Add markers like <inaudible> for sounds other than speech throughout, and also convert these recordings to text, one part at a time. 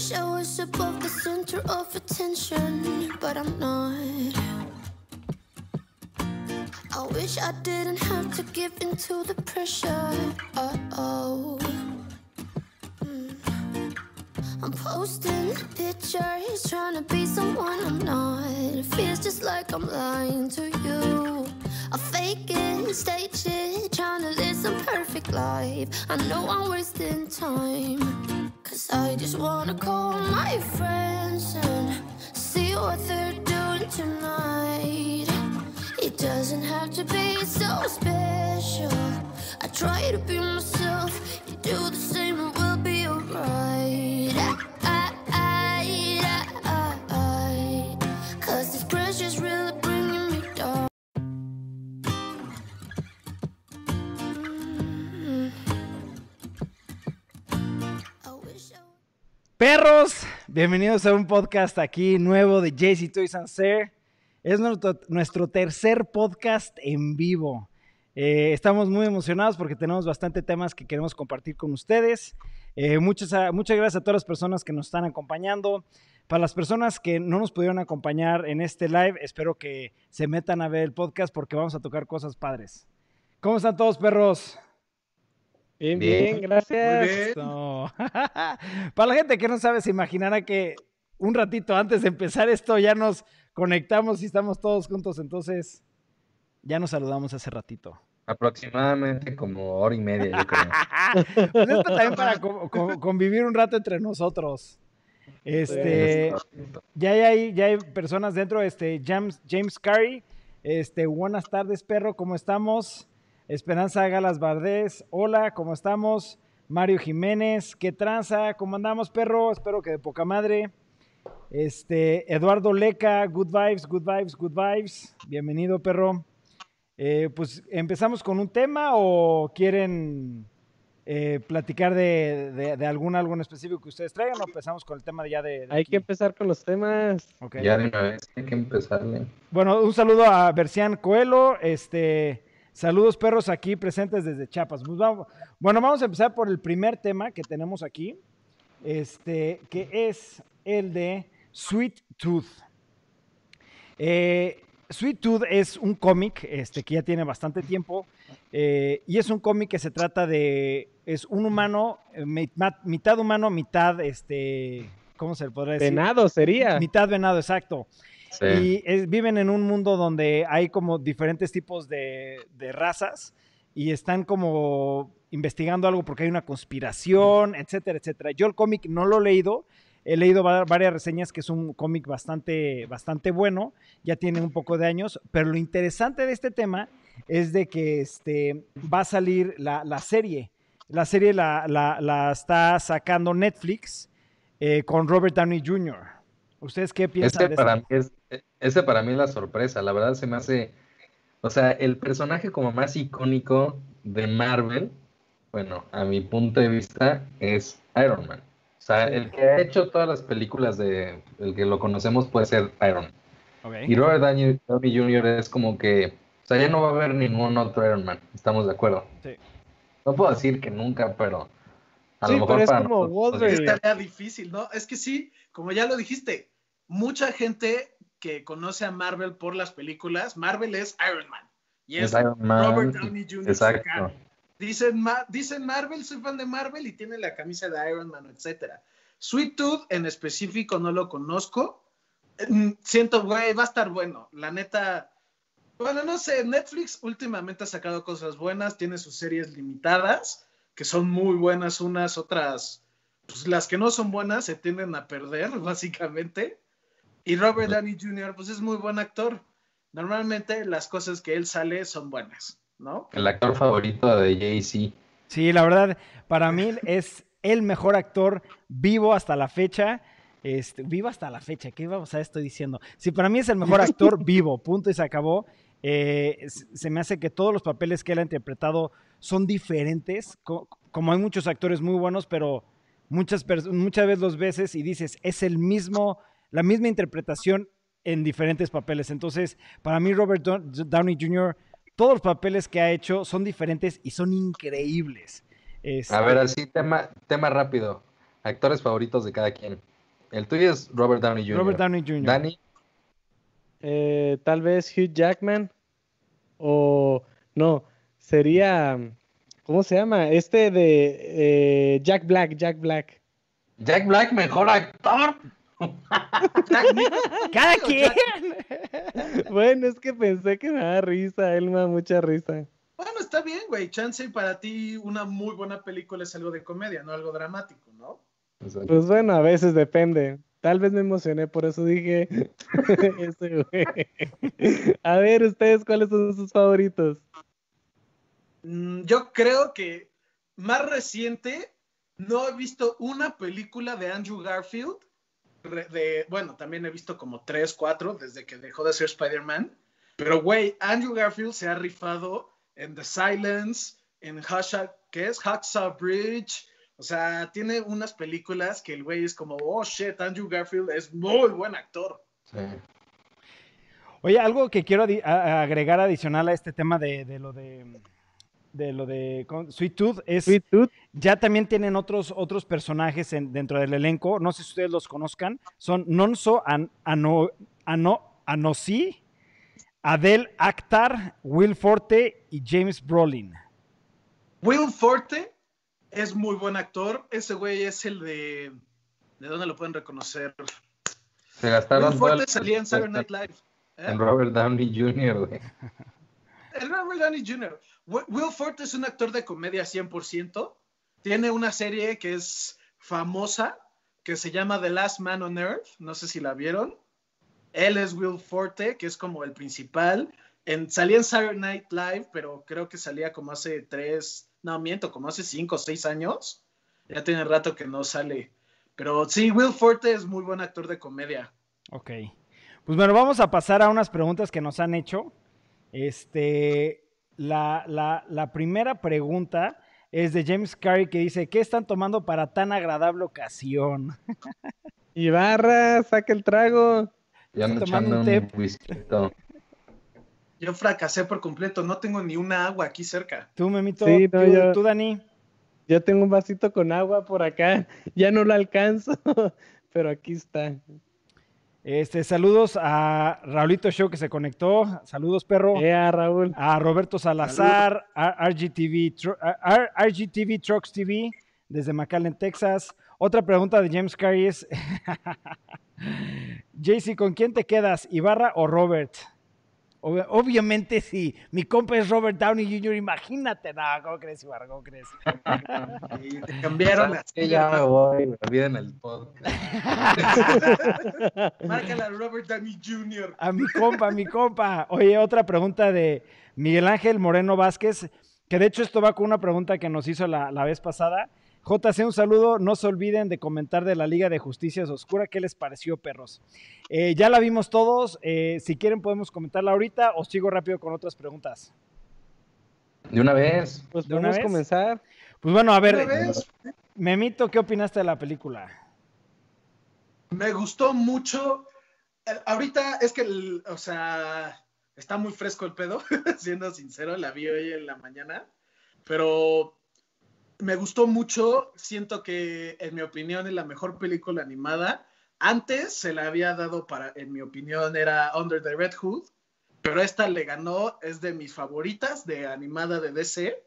wish I was above the center of attention, but I'm not. I wish I didn't have to give in to the pressure. Uh oh. I'm posting pictures, trying to be someone I'm not. It feels just like I'm lying to you. I fake it, stage it, trying to live some perfect life. I know I'm wasting time. I just wanna call my friends and see what they're doing tonight. It doesn't have to be so special. I try to be myself, you do the same, and we'll be alright. Perros, bienvenidos a un podcast aquí nuevo de JC Toys and. Es nuestro, tercer podcast en vivo. Eh, estamos muy emocionados porque tenemos bastante temas que queremos compartir con ustedes. Eh, muchas, a- muchas gracias a todas las personas que nos están acompañando. Para las personas que no nos pudieron acompañar en este live, espero que se metan a ver el podcast porque vamos a tocar cosas padres. ¿Cómo están todos, perros? Bien, Bien. bien, gracias. <laughs> Para la gente que no sabe, se imaginará que un ratito antes de empezar esto ya nos conectamos y estamos todos juntos, entonces ya nos saludamos hace ratito. Aproximadamente como hora y media, yo creo. <laughs> Pues esto también para co- co- convivir un rato entre nosotros. Este, ya hay, ya hay personas dentro, este, James, James Carey, este, buenas tardes, perro, ¿cómo estamos? Esperanza Galas Bardés, hola, ¿cómo estamos? Mario Jiménez, ¿qué tranza? ¿Cómo andamos, perro? Espero que de poca madre. Este, Eduardo Leca, good vibes, good vibes, good vibes. Bienvenido, perro. Eh, pues, ¿empezamos con un tema o quieren eh, platicar de, de- de algún algo en específico que ustedes traigan o empezamos con el tema de ya de... de Hay aquí? que empezar con los temas. Ok. Ya de una vez hay que empezarle. Bueno, un saludo a Bercián Coelho. Este, saludos perros aquí presentes desde Chiapas. Pues vamos- bueno, vamos a empezar por el primer tema que tenemos aquí, este, que es el de Sweet Tooth. Eh, Sweet Tooth es un cómic este, que ya tiene bastante tiempo eh, y es un cómic que se trata de, es un humano, eh, mitad humano, mitad, este, ¿cómo se le podrá decir? Venado sería. Mitad venado, exacto. Y es- viven en un mundo donde hay como diferentes tipos de, razas y están como investigando algo porque hay una conspiración, etcétera, etcétera. Yo el cómic no lo he leído, he leído va- varias reseñas que es un cómic bastante, bastante bueno, ya tiene un poco de años, pero lo interesante de este tema es de que este, va a salir la, serie. La serie la está sacando Netflix eh, con Robert Downey Jr. ¿Ustedes qué piensan Ese de para, mí es, ese para mí es la sorpresa. La verdad se me hace. O sea, el personaje como más icónico de Marvel, bueno, a mi punto de vista, es Iron Man. O sea, el que ha hecho todas las películas de el que lo conocemos puede ser Iron Man. Y Robert Downey, Jr. es como que, o sea, ya no va a haber ningún otro Iron Man, estamos de acuerdo. Sí. No puedo decir que nunca, pero a Sí, lo mejor pero es para como nosotros Wolverine. Estaría difícil, ¿no? Es que sí, como ya lo dijiste, mucha gente que conoce a Marvel por las películas, Marvel es Iron Man. Y es, Es Iron Man, Robert Downey Jr. Exacto. Dicen, Ma- dicen Marvel, soy fan de Marvel y tiene la camisa de Iron Man, etcétera. Sweet Tooth en específico no lo conozco. Mm, Siento, güey, va a estar bueno. La neta, bueno, no sé, Netflix últimamente ha sacado cosas buenas, tiene sus series limitadas, que son muy buenas unas, otras, pues las que no son buenas se tienden a perder, <laughs> básicamente. Y Robert Downey Jr., pues es muy buen actor. Normalmente las cosas que él sale son buenas, ¿no? El actor favorito de Jay-Z. Sí, la verdad, para mí es el mejor actor vivo hasta la fecha. Este, vivo hasta la fecha, ¿qué vamos a estoy diciendo? Sí, para mí es el mejor actor <laughs> vivo, punto y se acabó. Eh, se me hace que todos los papeles que él ha interpretado son diferentes, co- como hay muchos actores muy buenos, pero muchas, muchas veces los veces y dices, es el mismo, la misma interpretación en diferentes papeles. Entonces, para mí Robert Dow- Downey Jr., todos los papeles que ha hecho son diferentes y son increíbles. Este, A ver, así, tema, tema rápido. Actores favoritos de cada quien. El tuyo es Robert Downey Jr. Robert Downey Jr. Dani, Eh, tal vez Hugh Jackman. O no, sería. ¿Cómo se llama? Este de eh, Jack Black, Jack Black. Jack Black, mejor actor. <laughs> ¡Cada quien! Bueno, es que pensé que me da risa, él me da mucha risa. Bueno, está bien, güey. Chance para ti una muy buena película es algo de comedia, no algo dramático, ¿no? Pues bueno, a veces depende. Tal vez me emocioné, por eso dije <laughs> ese güey. A ver, ustedes, ¿cuáles son sus favoritos? Mm, Yo creo que más reciente no he visto una película de Andrew Garfield. Bueno, también he visto como tres, cuatro desde que dejó de ser Spider-Man. Pero, güey, Andrew Garfield se ha rifado en The Silence, en Hashtag, ¿qué es? Hacksaw Bridge. O sea, tiene unas películas que el güey es como, oh shit, Andrew Garfield es muy buen actor. Sí. Oye, algo que quiero agregar adicional a este tema de, de lo de de lo de. Sweet Tooth es Sweet Tooth. ya también tienen otros otros personajes en- dentro del elenco. No sé si ustedes los conozcan. Son Nonso An, Ano, Ano, Anosi, Adel Akhtar, Will Forte y James Brolin. Will Forte es muy buen actor. Ese güey es el de. ¿De dónde lo pueden reconocer? Se gastaron Will Forte salía en Saturday Night Live. ¿eh? en Robert Downey Jr., güey. El Robert Downey Jr. Wi- Will Forte es un actor de comedia 100%. Tiene una serie que es famosa, que se llama The Last Man on Earth. No sé si la vieron. Él es Will Forte, que es como el principal. En, salía en Saturday Night Live, pero creo que salía como hace tres, no miento, como hace cinco o seis años. Ya tiene rato que no sale. Pero sí, Will Forte es muy buen actor de comedia. Ok. Pues bueno, vamos a pasar a unas preguntas que nos han hecho. Este, la, la- la primera pregunta es de James Carey que dice, ¿qué están tomando para tan agradable ocasión? <laughs> Ibarra, saca el trago. Ya Estoy tomando echando un un té. whisky. <laughs> Yo fracasé por completo, no tengo ni una agua aquí cerca. Tú, Memito, Sí, no, tú, yo- tú, Dani. Yo tengo un vasito con agua por acá. <laughs> Ya no lo alcanzo, pero aquí está. Este, saludos a Raulito Show que se conectó. Saludos, perro. Ea, Raúl. A Roberto Salazar, a RGTV, a- RGTV Trucks TV desde McAllen, Texas. Otra pregunta de James Carey es, <laughs> JC, ¿con quién te quedas, Ibarra o Robert? Ob- obviamente sí, mi compa es Robert Downey Jr., imagínate, no, ¿cómo crees, Ibarra? ¿Cómo crees? Y te cambiaron ¿Sabes así? Ya me voy, me olviden el podcast. <laughs> Márcala a Robert Downey Jr. A mi compa, a mi compa. Oye, otra pregunta de Miguel Ángel Moreno Vázquez, que de hecho esto va con una pregunta que nos hizo la, la vez pasada. JC, un saludo. No se olviden de comentar de la Liga de Justicia Oscura. ¿Qué les pareció, perros? Eh, ya la vimos todos. eh, si quieren podemos comentarla ahorita o sigo rápido con otras preguntas. De una vez. Pues ¿De una podemos vez? comenzar. Pues bueno, a ver, Una vez, Memito, ¿qué opinaste de la película? me gustó mucho. Eh, Ahorita es que, el- o sea, está muy fresco el pedo, <laughs> siendo sincero, la vi hoy en la mañana, pero me gustó mucho. Siento que, en mi opinión, es la mejor película animada. Antes se la había dado para, en mi opinión, era Under the Red Hood, pero esta le ganó, es de mis favoritas de animada de DC.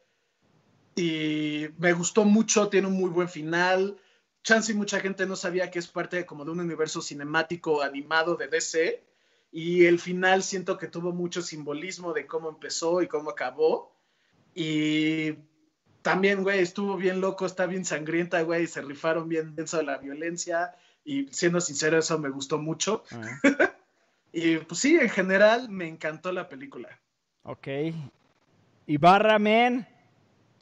Y me gustó mucho, tiene un muy buen final. Chance y mucha gente no sabía que es parte de, como de un universo cinemático animado de DC. Y el final siento que tuvo mucho simbolismo de cómo empezó y cómo acabó. Y también, güey, estuvo bien loco, está bien sangrienta, güey, se rifaron bien denso de la violencia. Y siendo sincero, eso me gustó mucho. <laughs> Y pues sí, en general me encantó la película. ok. Ibarra, men.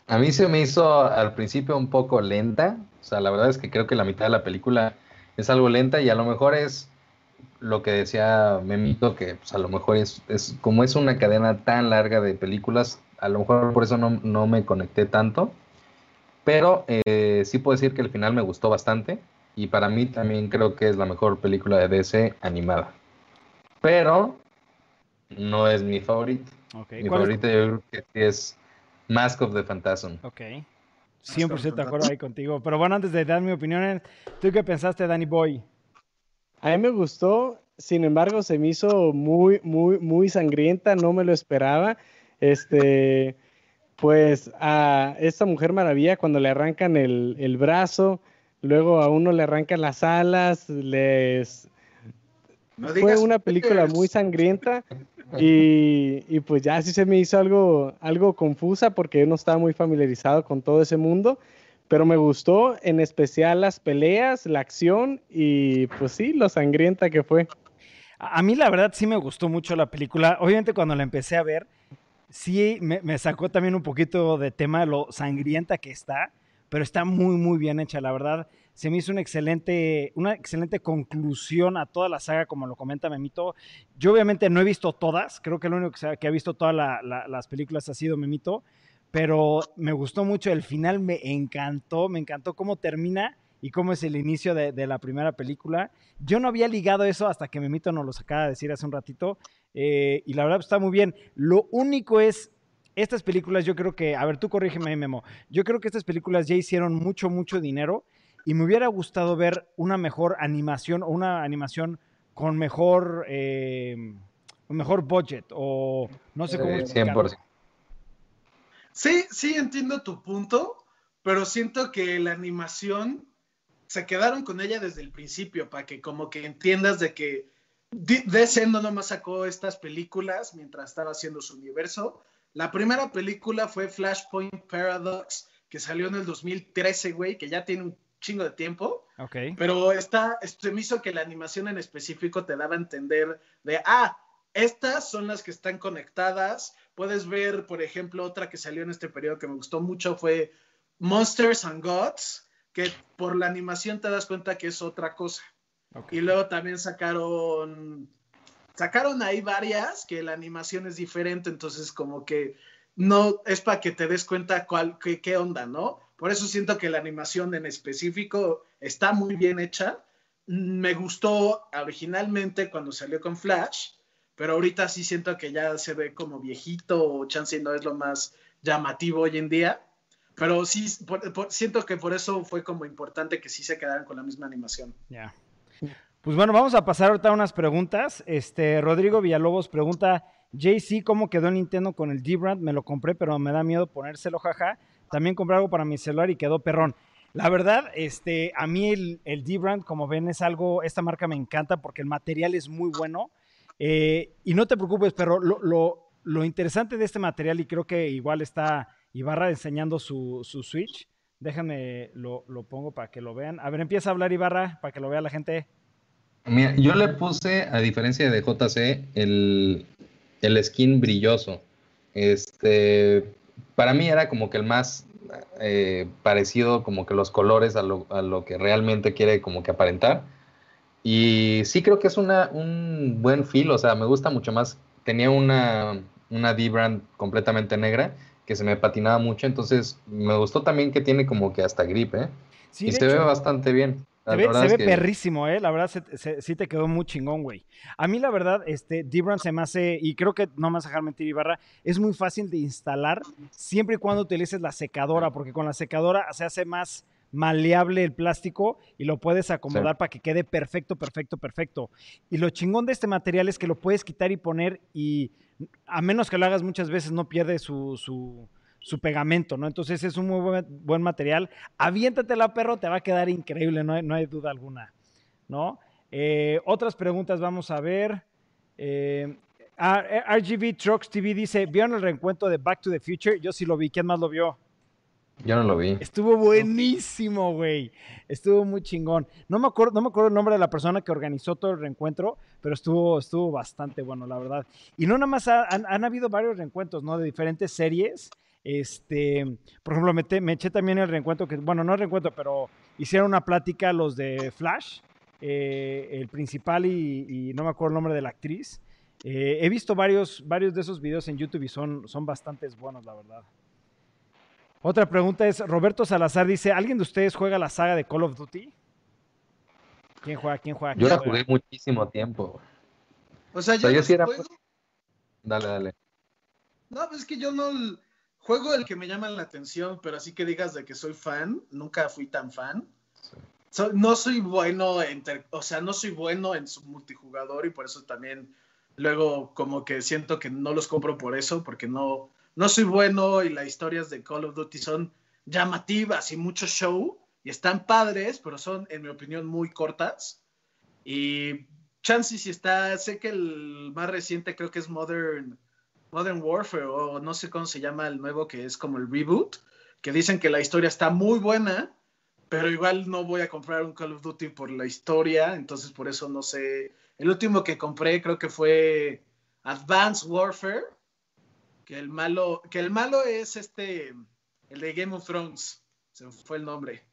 A mí se me hizo al principio un poco lenta. O sea, la verdad es que creo que la mitad de la película es algo lenta y a lo mejor es lo que decía Memito, que pues, a lo mejor es, es como es una cadena tan larga de películas, a lo mejor por eso no, no me conecté tanto. Pero eh, sí puedo decir que el final me gustó bastante y para mí también creo que es la mejor película de DC animada. Pero no es mi favorito. Ok, Mi ¿cuál es- favorito yo creo que es Mask of the Phantasm. Ok. 100% de acuerdo ahí contigo. Pero bueno, antes de dar mi opinión, ¿tú qué pensaste, Danny Boy? A mí me gustó, sin embargo, se me hizo muy, muy, muy sangrienta, no me lo esperaba. Este, pues a esta Mujer Maravilla, cuando le arrancan el, el brazo, luego a uno le arrancan las alas, les... No Fue una película muy sangrienta y, y pues ya sí se me hizo algo, algo confusa porque yo no estaba muy familiarizado con todo ese mundo, pero me gustó en especial las peleas, la acción y pues sí, lo sangrienta que fue. A a mí la verdad sí me gustó mucho la película. Obviamente cuando la empecé a ver, sí me, sacó también un poquito de tema lo sangrienta que está, pero está muy, muy bien hecha, la verdad. Se me hizo una excelente, una excelente conclusión a toda la saga, como lo comenta Memito. Yo obviamente no he visto todas, creo que lo único que, que ha visto todas la- la- las películas ha sido Memito, pero me gustó mucho el final, me encantó, me encantó cómo termina y cómo es el inicio de, de la primera película. Yo no había ligado eso hasta que Memito nos lo acaba de decir hace un ratito. Eh, y la verdad pues, está muy bien. Lo único es, estas películas yo creo que, a ver, tú corrígeme, Memo. Yo creo que estas películas ya hicieron mucho, mucho dinero y me hubiera gustado ver una mejor animación o una animación con mejor, eh, mejor budget o no sé cómo Eh, explicarlo. 100%. Sí, sí entiendo tu punto, pero siento que la animación se quedaron con ella desde el principio para que como que entiendas de que DC no nomás sacó estas películas mientras estaba haciendo su universo. La primera película fue Flashpoint Paradox, que salió en el 2013, güey, que ya tiene un chingo de tiempo. Ok. Pero está, se me hizo que la animación en específico te daba a entender de, ah, estas son las que están conectadas. Puedes ver, por ejemplo, otra que salió en este periodo que me gustó mucho fue Monsters and Gods, que por la animación te das cuenta que es otra cosa. Ok. Y luego también sacaron, sacaron ahí varias que la animación es diferente, entonces como que no es para que te des cuenta cuál, qué, qué onda, ¿no? Por eso siento que la animación en específico está muy bien hecha. Me gustó originalmente cuando salió con Flash, pero ahorita sí siento que ya se ve como viejito o chance no es lo más llamativo hoy en día. Pero sí, por- por- siento que por eso fue como importante que sí se quedaran con la misma animación. Ya. Pues bueno, vamos a pasar ahorita a unas preguntas. Este, Rodrigo Villalobos pregunta, JC, ¿cómo quedó el Nintendo con el D-Brand? Me lo compré, pero me da miedo ponérselo, jaja. También compré algo para mi celular y quedó perrón. La verdad, este, a mí el, el D-Brand, como ven, es algo, esta marca me encanta porque el material es muy bueno. Eh, y no te preocupes, pero lo, interesante de este material, y creo que igual está Ibarra enseñando su, su Switch. Déjame, lo, lo pongo para que lo vean. A ver, empieza a hablar Ibarra para que lo vea la gente. Mira, yo le puse, a diferencia de JC, el, el skin brilloso. Este, para mí era como que el más eh, parecido, como que los colores a lo, a lo que realmente quiere como que aparentar. Y sí creo que es una, un buen feel, o sea, me gusta mucho más. Tenía una, una D-Brand completamente negra que se me patinaba mucho, entonces me gustó también que tiene como que hasta grip, ¿eh? Sí, y se ve bastante bien. La se ve, verdad se es ve que- perrísimo, ¿eh? La verdad, se- se- sí te quedó muy chingón, güey. A mí, la verdad, este, D-Brand se me hace, y creo que no me vas a dejar mentir, Ibarra, es muy fácil de instalar siempre y cuando utilices la secadora, porque con la secadora se hace más maleable el plástico y lo puedes acomodar para que quede perfecto, perfecto, perfecto. Y lo chingón de este material es que lo puedes quitar y poner y a menos que lo hagas muchas veces no pierde su, su, pegamento, ¿no? Entonces es un muy buen, buen material. Aviéntatela, perro, te va a quedar increíble, no hay, no hay duda alguna, ¿no? Eh, otras preguntas vamos a ver. Eh, ah, eh, RGB Trucks TV dice, ¿vieron el reencuentro de Back to the Future? Yo sí lo vi, ¿quién más lo vio? Yo no lo vi. Estuvo buenísimo, güey. Estuvo muy chingón. No me acuerdo, no me acuerdo el nombre de la persona que organizó todo el reencuentro, pero estuvo, estuvo bastante bueno, la verdad. Y no nada más ha- han, han habido varios reencuentros, ¿no? De diferentes series. Este, por ejemplo, me, te- me eché también el reencuentro que, bueno, no el reencuentro, pero hicieron una plática los de Flash, eh, el principal y, y no me acuerdo el nombre de la actriz. Eh, he visto varios, varios de esos videos en YouTube y son, son bastante buenos, la verdad. Otra pregunta es, Roberto Salazar dice, ¿alguien de ustedes juega la saga de Call of Duty? ¿Quién juega? ¿Quién juega? Yo ¿Quién la juega? jugué muchísimo tiempo. O sea, O sea, yo, los sí era- juego- Dale, dale. No, pues es que yo no juego el que me llama la atención, pero así que digas de que soy fan, nunca fui tan fan. so- no soy bueno en, ter- o sea, no soy bueno en su multijugador y por eso también luego como que siento que no los compro por eso, porque no, no soy bueno y las historias de Call of Duty son llamativas y mucho show y están padres, pero son, en mi opinión, muy cortas. Y chance si está, sé que el más reciente creo que es Modern, Modern Warfare o no sé cómo se llama el nuevo que es como el reboot, que dicen que la historia está muy buena, pero igual no voy a comprar un Call of Duty por la historia, entonces por eso no sé. El último que compré creo que fue Advanced Warfare, que el malo, que el malo es este, el de Game of Thrones, se me fue el nombre.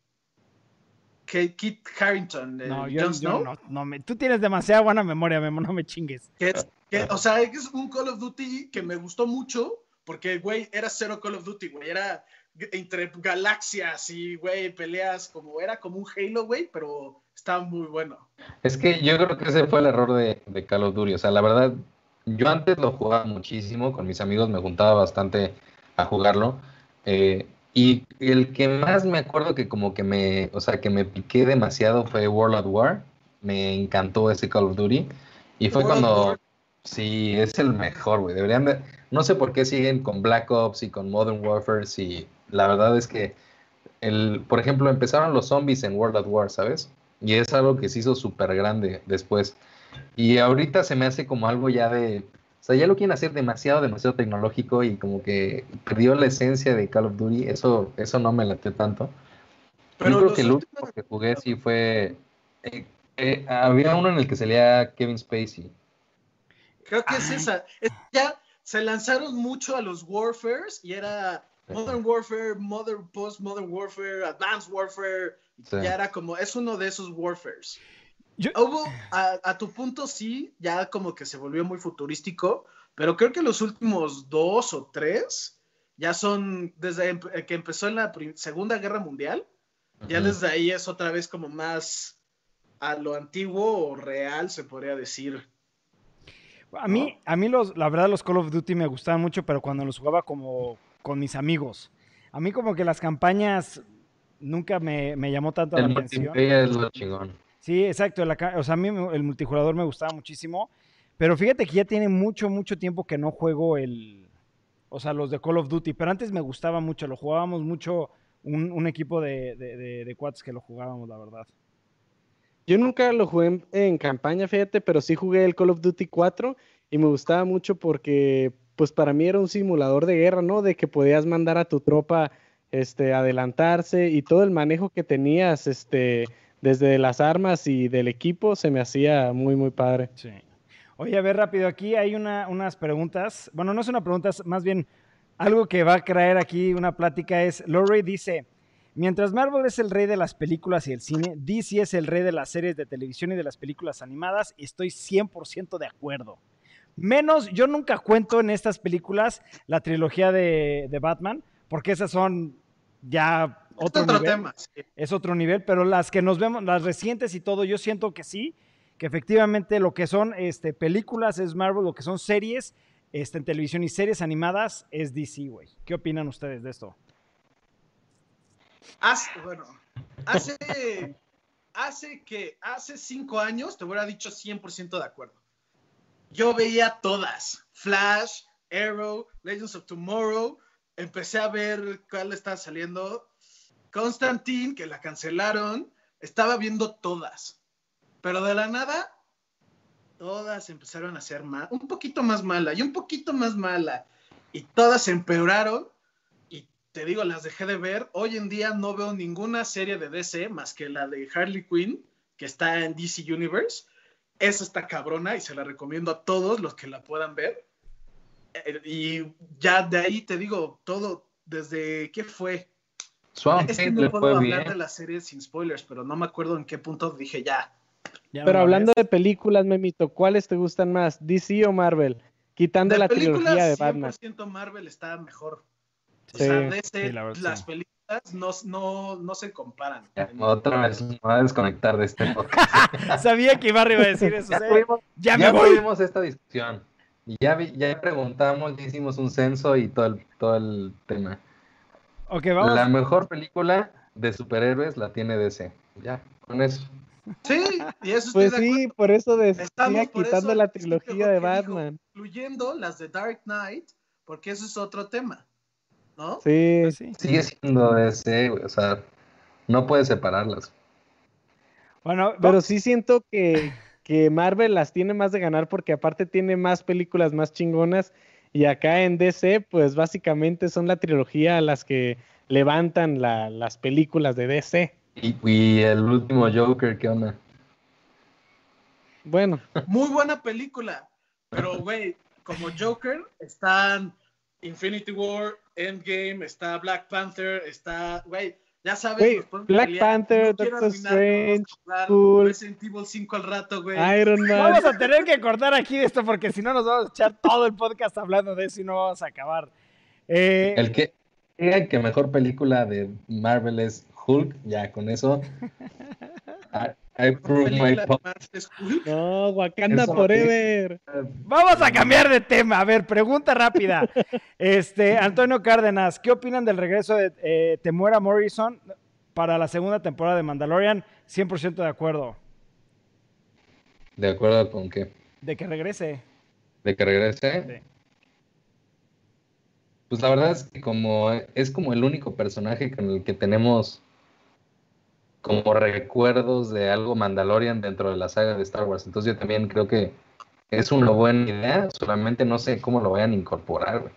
Que Kit Harrington, No, yo, Jon yo Snow. no, no me- tú tienes demasiada buena memoria, Memo, no me chingues. Que es- que, o sea, es un Call of Duty que me gustó mucho porque, güey, era cero Call of Duty, güey. Era entre galaxias y, güey, peleas como, era como un Halo, güey, pero estaba muy bueno. Es que yo creo que ese fue el error de, de Call of Duty. O sea, la verdad, yo antes lo jugaba muchísimo, con mis amigos me juntaba bastante a jugarlo. eh, y el que más me acuerdo que como que me, o sea, que me piqué demasiado fue World at War. Me encantó ese Call of Duty. Y fue World cuando, sí, es el mejor, güey. Deberían de, no sé por qué siguen con Black Ops y con Modern Warfare, si la verdad es que, el, por ejemplo, empezaron los zombies en World at War, ¿sabes? Y es algo que se hizo súper grande después. Y ahorita se me hace como algo ya de... O sea, ya lo quieren hacer demasiado, demasiado tecnológico y como que perdió la esencia de Call of Duty. Eso, eso no me late tanto. Pero Yo creo que el últimos- último que jugué sí fue... eh, eh, había uno en el que salía Kevin Spacey. Creo que es esa. Es- ya se lanzaron mucho a los Warfares y era Modern Warfare, Modern Post Modern Warfare, Advanced Warfare. Sí. Ya era como, es uno de esos Warfares. Yo- Hubo, a, a tu punto sí, ya como que se volvió muy futurístico, pero creo que los últimos dos o tres ya son, desde em- que empezó en la Segunda Guerra Mundial, ya desde ahí es otra vez como más a lo antiguo o real, se podría decir. A mí, a mí los, la verdad los Call of Duty me gustaban mucho, pero cuando los jugaba como con mis amigos. A mí como que las campañas nunca me, me llamó tanto la atención. es lo chingón. Sí, exacto. o sea, a mí el multijugador me gustaba muchísimo. Pero fíjate que ya tiene mucho, mucho tiempo que no juego el. O sea, los de Call of Duty. Pero antes me gustaba mucho. Lo jugábamos mucho. Un, equipo de, de, de, cuates que lo jugábamos, la verdad. Yo nunca lo jugué en, en campaña, fíjate, pero sí jugué el Call of Duty 4 y me gustaba mucho porque, pues para mí era un simulador de guerra, ¿no? De que podías mandar a tu tropa, este, adelantarse y todo el manejo que tenías, este, desde las armas y del equipo, se me hacía muy, muy padre. Sí. Oye, a ver rápido, aquí hay una, unas preguntas. Bueno, no es una pregunta, es más bien algo que va a traer aquí una plática es, Lorray dice, mientras Marvel es el rey de las películas y el cine, DC es el rey de las series de televisión y de las películas animadas, y estoy 100% de acuerdo. Menos, yo nunca cuento en estas películas la trilogía de, de Batman, porque esas son ya otro, otro nivel tema. sí. es otro nivel, pero las que nos vemos, las recientes y todo, yo siento que sí, que efectivamente lo que son este, películas es Marvel, lo que son series este, en televisión y series animadas es DC, güey. ¿Qué opinan ustedes de esto? Hace, bueno, hace, hace que, hace cinco años te hubiera dicho 100% de acuerdo. Yo veía todas, Flash, Arrow, Legends of Tomorrow, empecé a ver cuál estaba saliendo, Constantine, que la cancelaron, estaba viendo todas, pero de la nada, todas empezaron a ser más, un poquito más mala y un poquito más mala, y todas empeoraron y te digo, las dejé de ver. Hoy en día no veo ninguna serie de DC más que la de Harley Quinn, que está en DC Universe. Esa está cabrona y se la recomiendo a todos los que la puedan ver. Eh, Y ya de ahí te digo, todo, desde qué fue. Swamp Es que no le puedo fue hablar bien. de la serie sin spoilers, pero no me acuerdo en qué punto dije ya. ¿Ya no Pero la hablando ves? de películas, Memito, ¿cuáles te gustan más, DC o Marvel? Quitando De la trilogía de Batman. 100% Marvel está mejor. O Sí, sea, DC, sí, la verdad, las sí. películas no, no, no se comparan. Ya, otra vez me voy a desconectar de este podcast. <laughs> Sabía que Ibarra iba a decir eso. Ya, o sea, tuvimos, ya ya me voy. tuvimos esta discusión. Y ya, vi- ya preguntamos, ya hicimos un censo y todo el, todo el tema. Ok, vamos. La mejor película, de superhéroes la tiene DC. Ya, con eso. Sí, y eso Pues sí, por eso decía quitando eso, la trilogía de que dijo, Batman. Incluyendo las de Dark Knight, porque eso es otro tema. ¿No? Sí, Pues sí. Sigue siendo DC, güey, o sea, no puedes separarlas. Bueno, pero sí siento que, que Marvel las tiene más de ganar porque aparte tiene más películas más chingonas y acá en DC pues básicamente son la trilogía a las que levantan la- las películas de DC. Y, y el último Joker, ¿qué onda? Bueno, Muy buena película. Pero, güey, como Joker, están Infinity War, Endgame, está Black Panther, está, güey, ya sabes. Nos podemos Black pelear. Panther, Doctor Strange, Hulk. Resident Evil 5 al rato, güey. Iron Man. Vamos a tener que cortar aquí esto porque si no nos vamos a echar todo el podcast hablando de eso y no vamos a acabar. Eh, El que diga que mejor película de Marvel es Hulk, ya con eso. <laughs> I, prove my. No, Wakanda Eso- Forever. Vamos a cambiar de tema. A ver, pregunta rápida. <laughs> Este, Antonio Cárdenas, ¿qué opinan del regreso de eh, Temuera Morrison para la segunda temporada de Mandalorian? 100% de acuerdo. ¿De acuerdo con qué? De que regrese. ¿De que regrese? Sí. Pues la verdad es que como es como el único personaje con el que tenemos como recuerdos de algo Mandalorian dentro de la saga de Star Wars. Entonces yo también creo que es una buena idea, solamente no sé cómo lo vayan a incorporar, güey.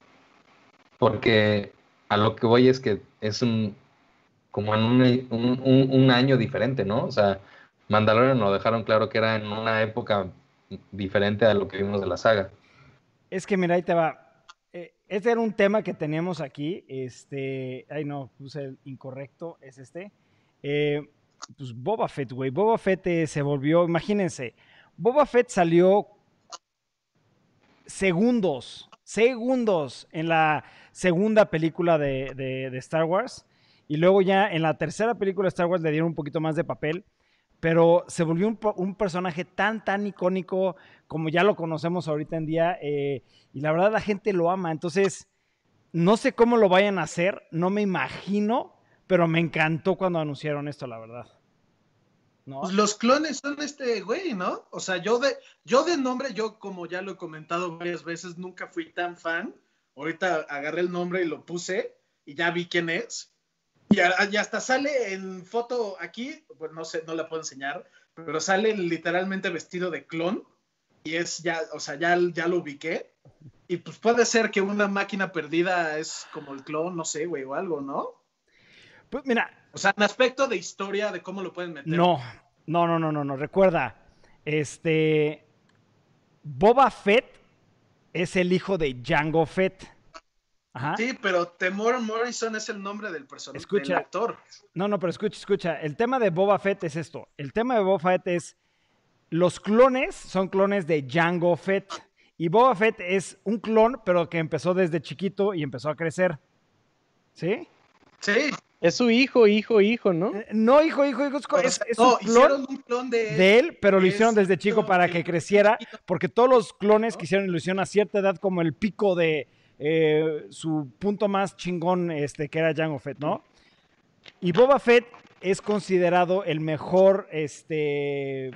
Porque a lo que voy es que es un como en un, un- un- año diferente, ¿no? O sea, Mandalorian lo dejaron claro que era en una época diferente a lo que vimos de la saga. Es que mira, ahí te va. Este era un tema que teníamos aquí. Este, ay no, puse el incorrecto, es este. Eh, pues Boba Fett, güey. Boba Fett eh, se volvió, imagínense, Boba Fett salió segundos, segundos en la segunda película de, Star Wars. Y luego ya en la tercera película de Star Wars le dieron un poquito más de papel. Pero se volvió un personaje tan, tan icónico como ya lo conocemos ahorita en día. eh, y la verdad la gente lo ama. Entonces, no sé cómo lo vayan a hacer. No me imagino. Pero me encantó cuando anunciaron esto, la verdad. Pues los clones son este güey, ¿no? O sea, yo de, yo de nombre, yo como ya lo he comentado varias veces, nunca fui tan fan. Ahorita agarré el nombre y lo puse y ya vi quién es. Y hasta sale en foto aquí, pues no sé, no la puedo enseñar, pero sale literalmente vestido de clon y es ya, o sea, ya, ya lo ubiqué. Y pues puede ser que una máquina perdida es como el clon, no sé, güey, o algo, ¿no? Pues mira, O sea, en aspecto de historia, de cómo lo pueden meter. No, no, no, no, no, no. Recuerda, este. Boba Fett es el hijo de Django Fett. Ajá. Sí, pero Temor Morrison es el nombre del personaje, del actor. No, no, pero escucha, escucha. El tema de Boba Fett es esto. El tema de Boba Fett es. Los clones son clones de Django Fett. Y Boba Fett es un clon, pero que empezó desde chiquito y empezó a crecer. ¿Sí? Sí. Es su hijo, hijo, hijo, ¿no? Eh, No, hijo, hijo, hijo. Es, no, un clon. hicieron un clon de él. de él, pero lo hicieron desde chico para que- creciera, porque todos los clones que hicieron hicieron a cierta edad como el pico de eh, su punto más chingón, este, que era Jango Fett, ¿no? Y Boba Fett es considerado el mejor, este,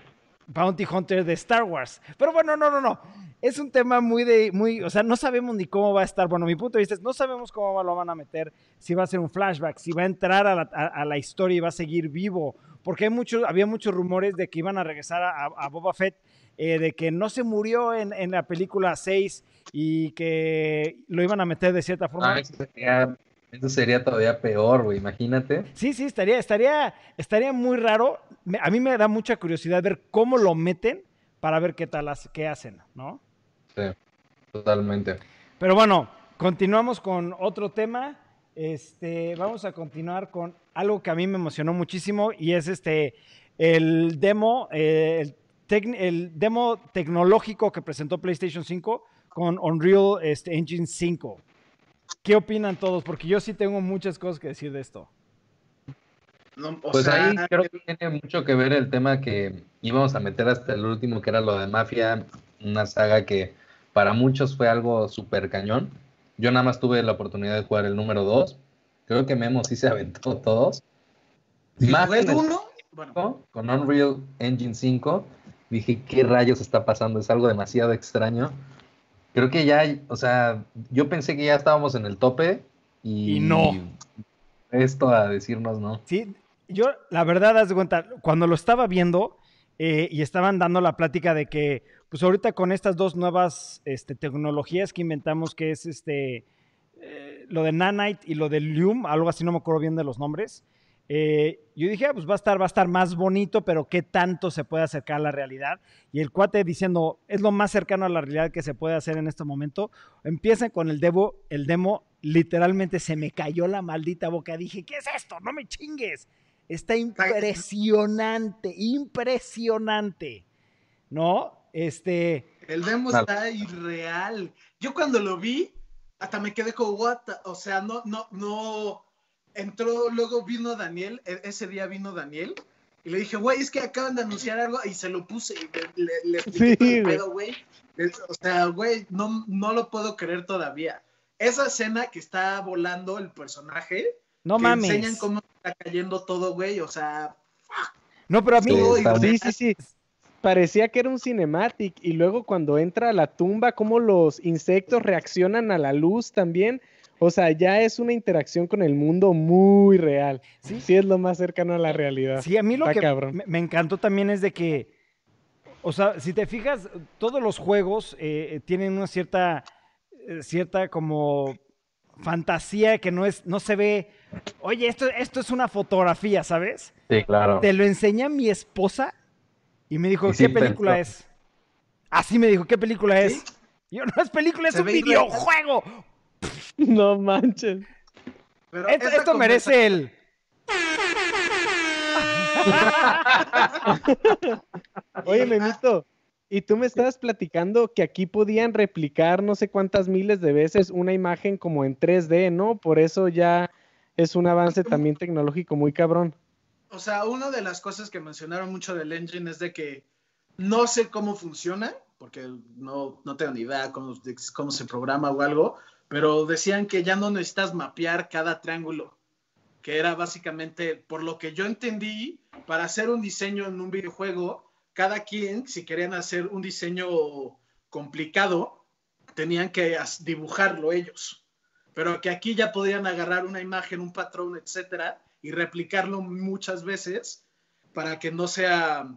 Bounty Hunter de Star Wars. Pero bueno, no, no, no. Es un tema muy de, muy, o sea, no sabemos ni cómo va a estar. Bueno, mi punto de vista es, no sabemos cómo lo van a meter, si va a ser un flashback, si va a entrar a la, a- la historia y va a seguir vivo. Porque hay muchos, había muchos rumores de que iban a regresar a, a Boba Fett, eh, de que no se murió en, en la película 6 y que lo iban a meter de cierta forma. Ah, eso sería, todavía peor, güey, imagínate. Sí, sí, estaría, estaría, estaría muy raro. A mí me da mucha curiosidad ver cómo lo meten para ver qué tal, qué hacen, ¿no? Sí, totalmente. Pero bueno, continuamos con otro tema. Este, vamos a continuar con algo que a mí me emocionó muchísimo y es este el demo, eh, el, tec- el demo tecnológico que presentó PlayStation 5 con Unreal este, Engine 5. ¿Qué opinan todos? Porque yo sí tengo muchas cosas que decir de esto. No, o Pues sea, ahí creo que tiene mucho que ver el tema que íbamos a meter hasta el último, que era lo de Mafia, una saga que para muchos fue algo súper cañón. Yo nada más tuve la oportunidad de jugar el número 2. Creo que Memo sí se aventó todos. Y Más el 1, bueno, con Unreal Engine 5, dije, ¿qué rayos está pasando? Es algo demasiado extraño. Creo que ya, o sea, yo pensé que ya estábamos en el tope y, Y no. Esto a decirnos no. Sí, yo la verdad, haz de cuenta, cuando lo estaba viendo eh, y estaban dando la plática de que, pues ahorita con estas dos nuevas este, tecnologías que inventamos, que es este, eh, lo de Nanite y lo de Lume, algo así, no me acuerdo bien de los nombres. Eh, yo dije, ah, pues va a estar, va a estar más bonito, pero qué tanto se puede acercar a la realidad. Y el cuate diciendo, es lo más cercano a la realidad que se puede hacer en este momento. Empiezan con el demo, el demo, literalmente se me cayó la maldita boca. Dije, ¿qué es esto? No me chingues. Está impresionante, impresionante. ¿No? Este, el demo está irreal. Yo cuando lo vi, hasta me quedé con what, o sea, no, no, no. Entró, luego vino Daniel, e- ese día vino Daniel, y le dije, güey, es que acaban de anunciar algo, y se lo puse, y le, le, le expliqué Sí, todo el pedo, güey. O sea, güey, no, no lo puedo creer todavía. Esa escena que está volando el personaje, no que mames. enseñan cómo está cayendo todo, güey, o sea, No, pero a mí. Sí, sí, sí. Parecía que era un cinematic y luego cuando entra a la tumba, cómo los insectos reaccionan a la luz también. O sea, ya es una interacción con el mundo muy real. Sí. Sí, es lo más cercano a la realidad. Sí, a mí lo Está que cabrón. me, encantó también es de que, o sea, si te fijas, todos los juegos eh, tienen una cierta, eh, cierta como fantasía que no es, no se ve. Oye, esto, esto es una fotografía, ¿sabes? Sí, claro. Te lo enseña mi esposa y me dijo, Y ¿qué película pensó. es? Así me dijo, ¿qué película ¿Sí? es? Y Yo, no es película, es Se un irreal. <laughs> No manches. pero Esto, merece el. <laughs> Oye, Memito, y tú me estabas platicando que aquí podían replicar no sé cuántas miles de veces una imagen como en 3D, ¿no? Por eso ya es un avance también tecnológico muy cabrón. O sea, una de las cosas que mencionaron mucho del engine es de que no sé cómo funciona, porque no, no tengo ni idea cómo, cómo se programa o algo, pero decían que ya no necesitas mapear cada triángulo, que era básicamente, por lo que yo entendí, para hacer un diseño en un videojuego, cada quien, si querían hacer un diseño complicado, tenían que dibujarlo ellos. Pero que aquí ya podían agarrar una imagen, un patrón, etcétera, y replicarlo muchas veces para que no sea,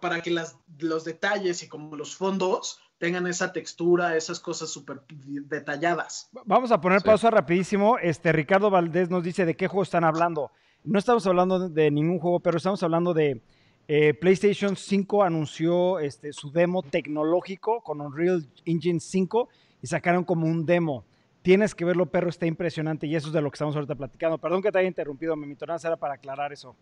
para que las, los detalles y como los fondos tengan esa textura, esas cosas súper detalladas. Vamos a poner Sí. pausa rapidísimo. Este Ricardo Valdés nos dice de qué juego están hablando. No estamos hablando de, ningún juego, pero estamos hablando de eh, PlayStation 5 anunció este, su demo tecnológico con Unreal Engine 5 y sacaron como un demo. Tienes que verlo, perro, está impresionante y eso es de lo que estamos ahorita platicando. Perdón que te haya interrumpido, mi era para aclarar eso.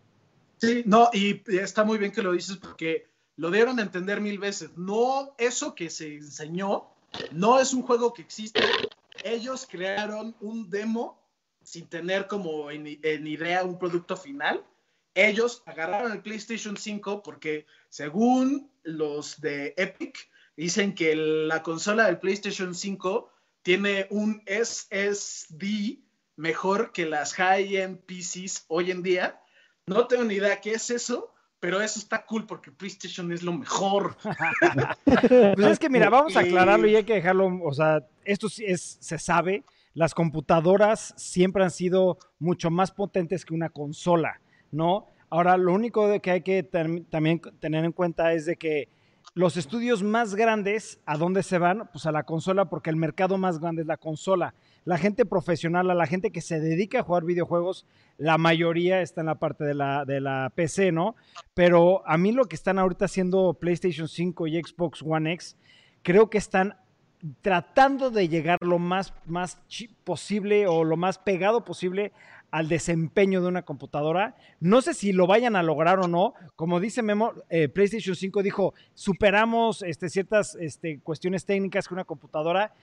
Sí, no, y está muy bien que lo dices porque lo dieron a entender mil veces. No, eso que se enseñó no es un juego que existe. Ellos crearon un demo sin tener como en, en idea un producto final. Ellos agarraron el PlayStation 5 porque según los de Epic dicen que la consola del PlayStation 5 tiene un SSD mejor que las high-end PCs hoy en día. No tengo ni idea qué es eso, pero eso está cool porque PlayStation es lo mejor. <laughs> Pues es que mira, vamos a aclararlo y hay que dejarlo, o sea, esto es, se sabe, las computadoras siempre han sido mucho más potentes que una consola, ¿no? Ahora, lo único de que hay que tam- también tener en cuenta es de que los estudios más grandes, ¿a dónde se van? Pues a la consola, porque el mercado más grande es la consola. La gente profesional, a la gente que se dedica a jugar videojuegos, la mayoría está en la parte de la, de la PC, ¿no? Pero a mí lo que están ahorita haciendo PlayStation 5 y Xbox One X, creo que están tratando de llegar lo más, más posible o lo más pegado posible al desempeño de una computadora. No sé si lo vayan a lograr o no. Como dice Memo, eh, PlayStation 5 dijo, superamos este, ciertas este, cuestiones técnicas que una computadora,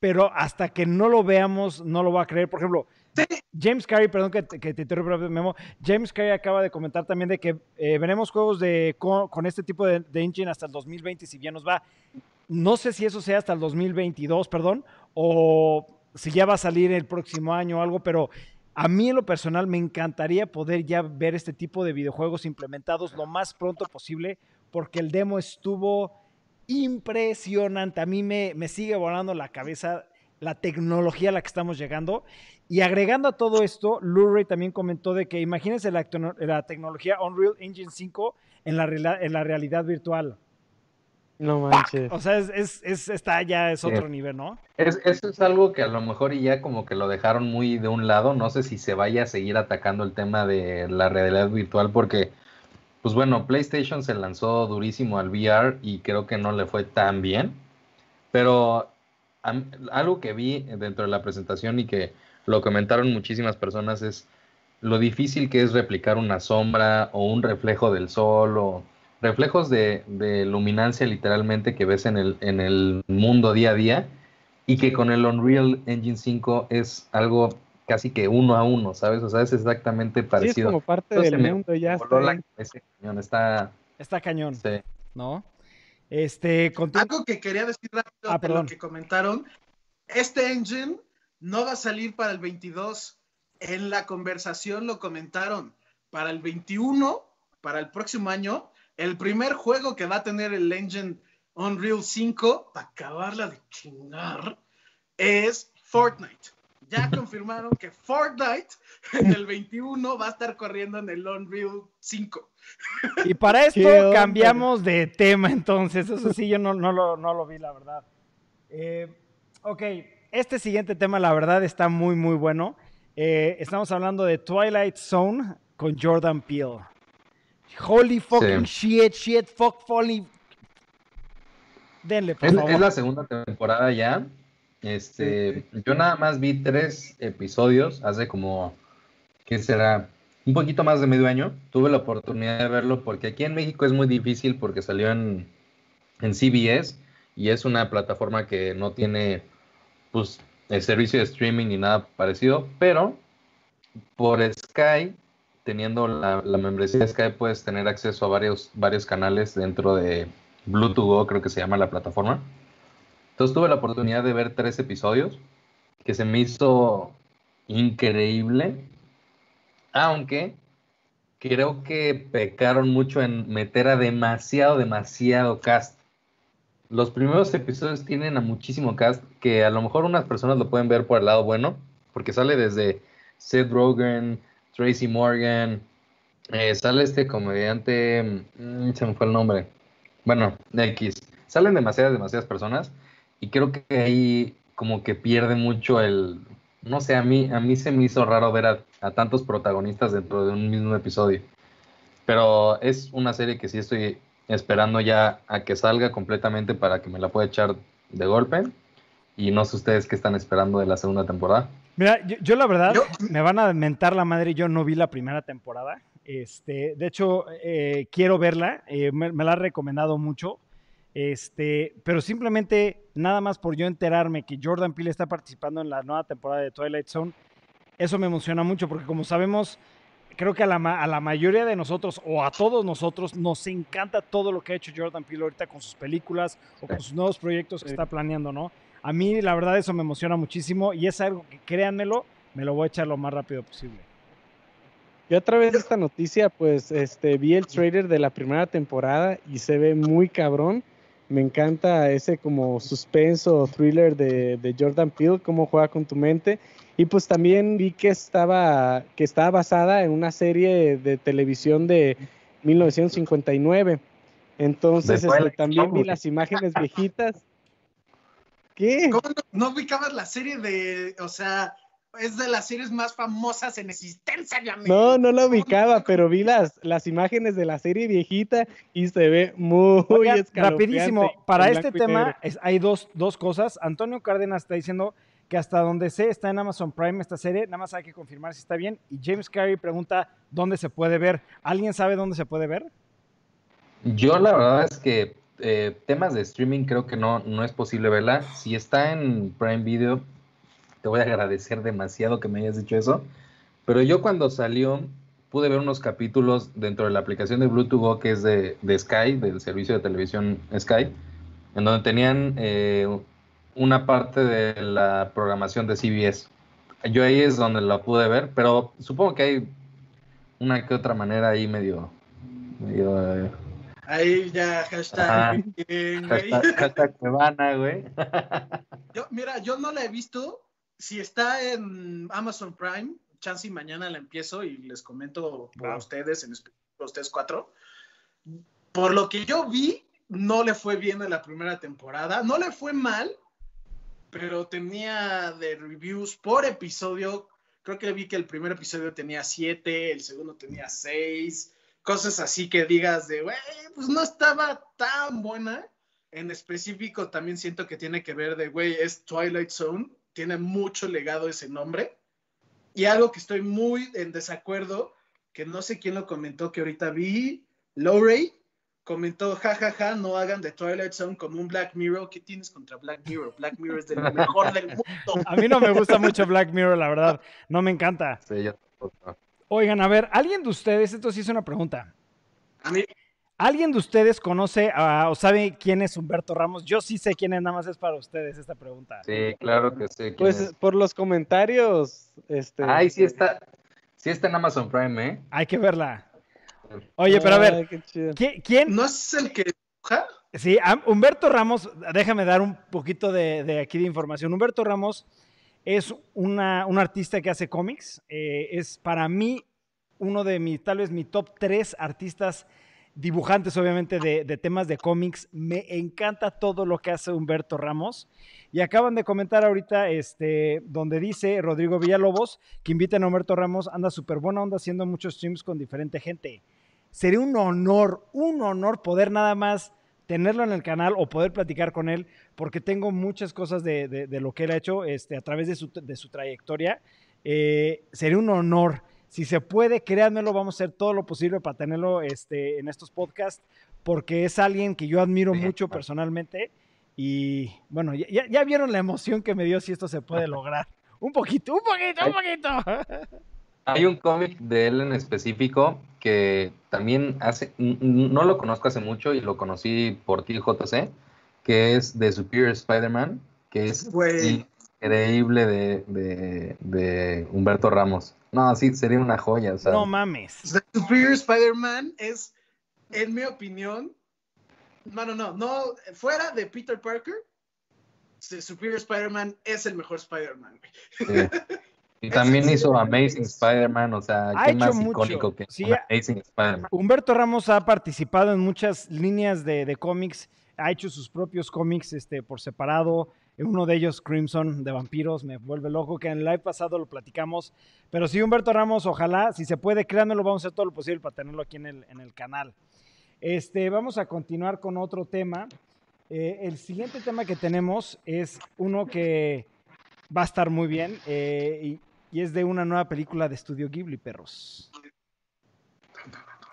pero hasta que no lo veamos, no lo va a creer. Por ejemplo, James Carey, perdón que te, que te interrumpa, Memo, James Carey acaba de comentar también de que eh, veremos juegos de, con, con este tipo de, de engine hasta el 2020, si bien nos va. No sé si eso sea hasta el 2022, perdón, o si ya va a salir el próximo año o algo, pero A mí en lo personal me encantaría poder ya ver este tipo de videojuegos implementados lo más pronto posible porque el demo estuvo impresionante. A mí me, me sigue volando la cabeza la tecnología a la que estamos llegando. Y agregando a todo esto, Luray también comentó de que imagínense la, la tecnología Unreal Engine 5 en la, en la realidad virtual. No manches. O sea, es, es, está ya es otro nivel, ¿no? Es, eso es algo que a lo mejor ya como que lo dejaron muy de un lado. No sé si se vaya a seguir atacando el tema de la realidad virtual porque, pues bueno, PlayStation se lanzó durísimo al VR y creo que no le fue tan bien. Pero algo que vi dentro de la presentación y que lo comentaron muchísimas personas es lo difícil que es replicar una sombra o un reflejo del sol o reflejos de, luminancia literalmente que ves en el, en el mundo día a día y que con el Unreal Engine 5 es algo casi que uno a uno, ¿sabes? O sea, es exactamente parecido. Sí, es como parte del mundo, ya está. cañón, está... Está cañón, sí. ¿no? Este, Algo que quería decir rápido ah, de lo que comentaron, este engine no va a salir para el 22. En la conversación lo comentaron. Para el 21, para el próximo año, el primer juego que va a tener el engine Unreal 5, para acabarla de chingar, es Fortnite. Ya confirmaron que Fortnite en el 21 va a estar corriendo en el Unreal 5. Y para <laughs> esto cambiamos de tema entonces. Eso sí, yo no, no, lo, no lo, vi, la verdad. Eh, ok, este siguiente tema, la verdad, está muy, muy bueno. Eh, estamos hablando de Twilight Zone con Jordan Peele. Holy fucking shit, shit, fuck, folly. Denle, por es, favor. Es la segunda temporada ya. Este, yo nada más vi tres episodios hace como, ¿qué será? Un poquito más de medio año. Tuve la oportunidad de verlo porque aquí en México es muy difícil porque salió en, en CBS y es una plataforma que no tiene, pues, el servicio de streaming ni nada parecido, pero por Sky teniendo la, membresía de Sky puedes tener acceso a varios, varios canales dentro de Bluetooth creo que se llama la plataforma. Entonces tuve la oportunidad de ver tres episodios que se me hizo increíble, aunque creo que pecaron mucho en meter a demasiado, demasiado cast. Los primeros episodios tienen a muchísimo cast que a lo mejor unas personas lo pueden ver por el lado bueno, porque sale desde Seth Rogen, Tracy Morgan, eh, sale este comediante, mm, se me fue el nombre, bueno, X, salen demasiadas, demasiadas personas y creo que ahí como que pierde mucho el, no sé, a mí, a mí se me hizo raro ver a, tantos protagonistas dentro de un mismo episodio, pero es una serie que sí estoy esperando ya a que salga completamente para que me la pueda echar de golpe y no sé ustedes qué están esperando de la segunda temporada. Mira, yo, la verdad, me van a mentar la madre, yo no vi la primera temporada. Este, de hecho, eh, quiero verla, eh, me, la ha recomendado mucho. Este, pero simplemente, nada más por yo enterarme que Jordan Peele está participando en la nueva temporada de Twilight Zone, eso me emociona mucho, porque como sabemos, creo que a la, a la mayoría de nosotros, o a todos nosotros, nos encanta todo lo que ha hecho Jordan Peele ahorita con sus películas o con sus nuevos proyectos que está planeando, ¿no? A mí, la verdad, eso me emociona muchísimo y es algo que, créanmelo, me lo voy a echar lo más rápido posible. Y a través de esta noticia, pues, este, vi el trailer de la primera temporada y se ve muy cabrón. Me encanta ese como suspenso thriller de, de Jordan Peele, cómo juega con tu mente. Y pues también vi que estaba, que estaba basada en una serie de televisión de 1959. Entonces, este, también vi las <laughs> imágenes viejitas ¿Qué? ¿Cómo no, ubicabas la serie de, o sea, es de las series más famosas en existencia, No, no la ubicaba, pero vi las, las imágenes de la serie viejita y se ve muy Oiga, Rapidísimo, para este tema hay dos, dos cosas. Antonio Cárdenas está diciendo que hasta donde sé está en Amazon Prime esta serie, nada más hay que confirmar si está bien. Y James Carey pregunta dónde se puede ver. ¿Alguien sabe dónde se puede ver? Yo la verdad es que eh, temas de streaming creo que no, no es posible verla. Si está en Prime Video, <laughs> te voy a agradecer demasiado que me hayas dicho eso. Pero yo cuando salió pude ver unos capítulos dentro de la aplicación de Bluetooth Go que es de, Sky, del servicio de televisión Sky, en donde tenían eh, una parte de la programación de CBS. yo ahí es donde la pude ver, pero supongo que hay una que otra manera ahí medio, medio eh, Ahí ya, hashtag. Bien, güey. hashtag, hashtag Cuevana, güey. <laughs> Yo, mira, yo no la he visto. Si está en Amazon Prime, chance y mañana la empiezo y les comento a Wow. ustedes, en específico a ustedes cuatro. Por lo que yo vi, no le fue bien en la primera temporada. No le fue mal, pero tenía de reviews por episodio. Creo que vi que el primer episodio tenía siete, el segundo tenía seis. Cosas así que digas de, güey, pues no estaba tan buena. En específico, también siento que tiene que ver de, güey, es Twilight Zone. Tiene mucho legado ese nombre. Y algo que estoy muy en desacuerdo, que no sé quién lo comentó, que ahorita vi, Lowray comentó, jajaja, no hagan de Twilight Zone como un Black Mirror. ¿Qué tienes contra Black Mirror? Black Mirror es de lo mejor del mundo. A mí no me gusta mucho Black Mirror, la verdad. No me encanta. Sí, yo tampoco. Oigan, a ver, ¿alguien de ustedes, esto sí es una pregunta, A mí, ¿alguien de ustedes conoce o sabe quién es Humberto Ramos? Yo sí sé quién es, nada más es para ustedes esta pregunta. Sí, claro que sí. ¿quién Pues es? por los comentarios, este. Ay, sí está, sí está en Amazon Prime, ¿eh? Hay que verla. Oye, pero a ver, Ay, qué chido. ¿qui- ¿quién? ¿no es el que dibuja? Sí, Humberto Ramos, déjame dar un poquito de, de aquí de información. Humberto Ramos es una, un artista que hace cómics. eh, es para mí uno de mis, tal vez mi top tres artistas dibujantes, obviamente, de, temas de cómics. Me encanta todo lo que hace Humberto Ramos. Y acaban de comentar ahorita, este, donde dice Rodrigo Villalobos que inviten a Humberto Ramos, anda súper buena onda haciendo muchos streams con diferente gente. Sería un honor, un honor poder nada más tenerlo en el canal o poder platicar con él, porque tengo muchas cosas de, de- de lo que él ha hecho este, a través de su, de su trayectoria. Eh, sería un honor. Si se puede, créanmelo, vamos a hacer todo lo posible para tenerlo este, en estos podcasts, porque es alguien que yo admiro Sí, mucho personalmente. Y bueno, ya- vieron la emoción que me dio si esto se puede <laughs> lograr. Un poquito, un poquito, un poquito. Hay un cómic de él en específico que también hace, no lo conozco hace mucho y lo conocí por ti, JC, que es de Superior Spider-Man, que es increíble de, de, de Humberto Ramos. No, sí, sería una joya. O sea, No mames. The Superior Spider-Man es, en mi opinión, no, no, no, no, fuera de Peter Parker, The Superior Spider-Man es el mejor Spider-Man. güey. sí. Y <laughs> también hizo Amazing Spider-Man, o sea, Ha qué más mucho. icónico que Sí, Amazing Spider-Man. Humberto Ramos ha participado en muchas líneas de, de cómics, ha hecho sus propios cómics este, por separado. Uno de ellos, Crimson, de vampiros, me vuelve loco, que en el live pasado lo platicamos. Pero sí, Humberto Ramos, ojalá, si se puede, créanmelo, vamos a hacer todo lo posible para tenerlo aquí en el, en el canal. Este, vamos a continuar con otro tema. Eh, el siguiente tema que tenemos es uno que va a estar muy bien eh, y, y es de una nueva película de Estudio Ghibli, perros.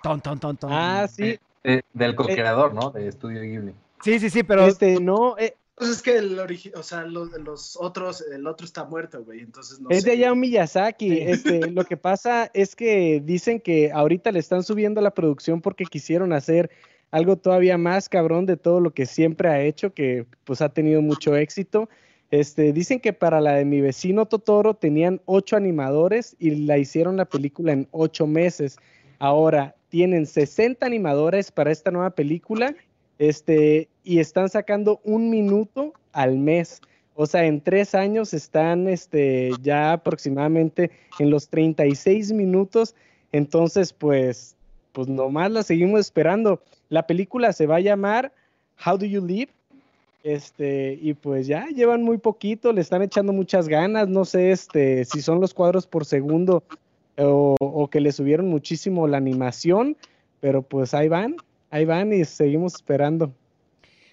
Ton, ton, ton, ton. Ah, sí. Eh, del co-creador, ¿no? De Studio Ghibli. Sí, sí, sí, pero Este, no, eh, Pues es que el o sea, los, los otros, el otro está muerto, güey, entonces no es sé. de Hayao Miyazaki. Sí. Este, lo que pasa es que dicen que ahorita le están subiendo la producción porque quisieron hacer algo todavía más cabrón de todo lo que siempre ha hecho, que pues ha tenido mucho éxito. Este, dicen que para la de mi vecino Totoro tenían ocho animadores y la hicieron la película en ocho meses. Ahora tienen 60 animadores para esta nueva película este, y están sacando un minuto al mes. O sea, en tres años están este, ya aproximadamente en los 36 minutos. Entonces, pues, pues nomás la seguimos esperando. La película se va a llamar How Do You Live? Este, y pues ya llevan muy poquito, le están echando muchas ganas. No sé este, si son los cuadros por segundo o, o que le subieron muchísimo la animación, pero pues ahí van, ahí van y seguimos esperando.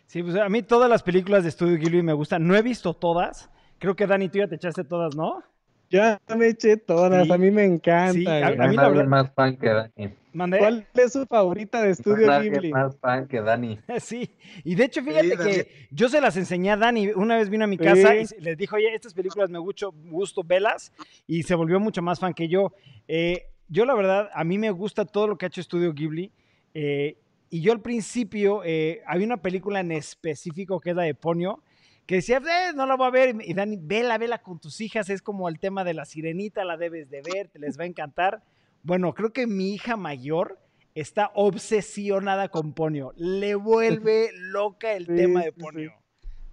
sí, pues a mí todas las películas de Studio Ghibli me gustan. No he visto todas. Creo que Dani, tú ya te echaste todas, ¿no? Ya me eché todas, Sí. a mí me encanta. Sí, a- mí la Nadie verdad- más fan que Dani. Mandé. ¿Cuál es su favorita de Estudio Nadie Ghibli? más fan que Dani. <laughs> Sí, y de hecho, fíjate Sí, que yo se las enseñé a Dani. Una vez vino a mi casa y Sí. les dijo, oye, estas películas me gusto, gusto velas, y se volvió mucho más fan que yo. Eh, yo, la verdad, a mí me gusta todo lo que ha hecho Estudio Ghibli. eh, y yo al principio, eh, había una película en específico que es la de Ponyo, que decía, "Eh, no la voy a ver. Y Dani, vela, vela con tus hijas. Es como el tema de la sirenita, la debes de ver, te les va a encantar. Bueno, creo que mi hija mayor está obsesionada con Ponio. Le vuelve <laughs> loca el Sí, tema de sí. Ponio.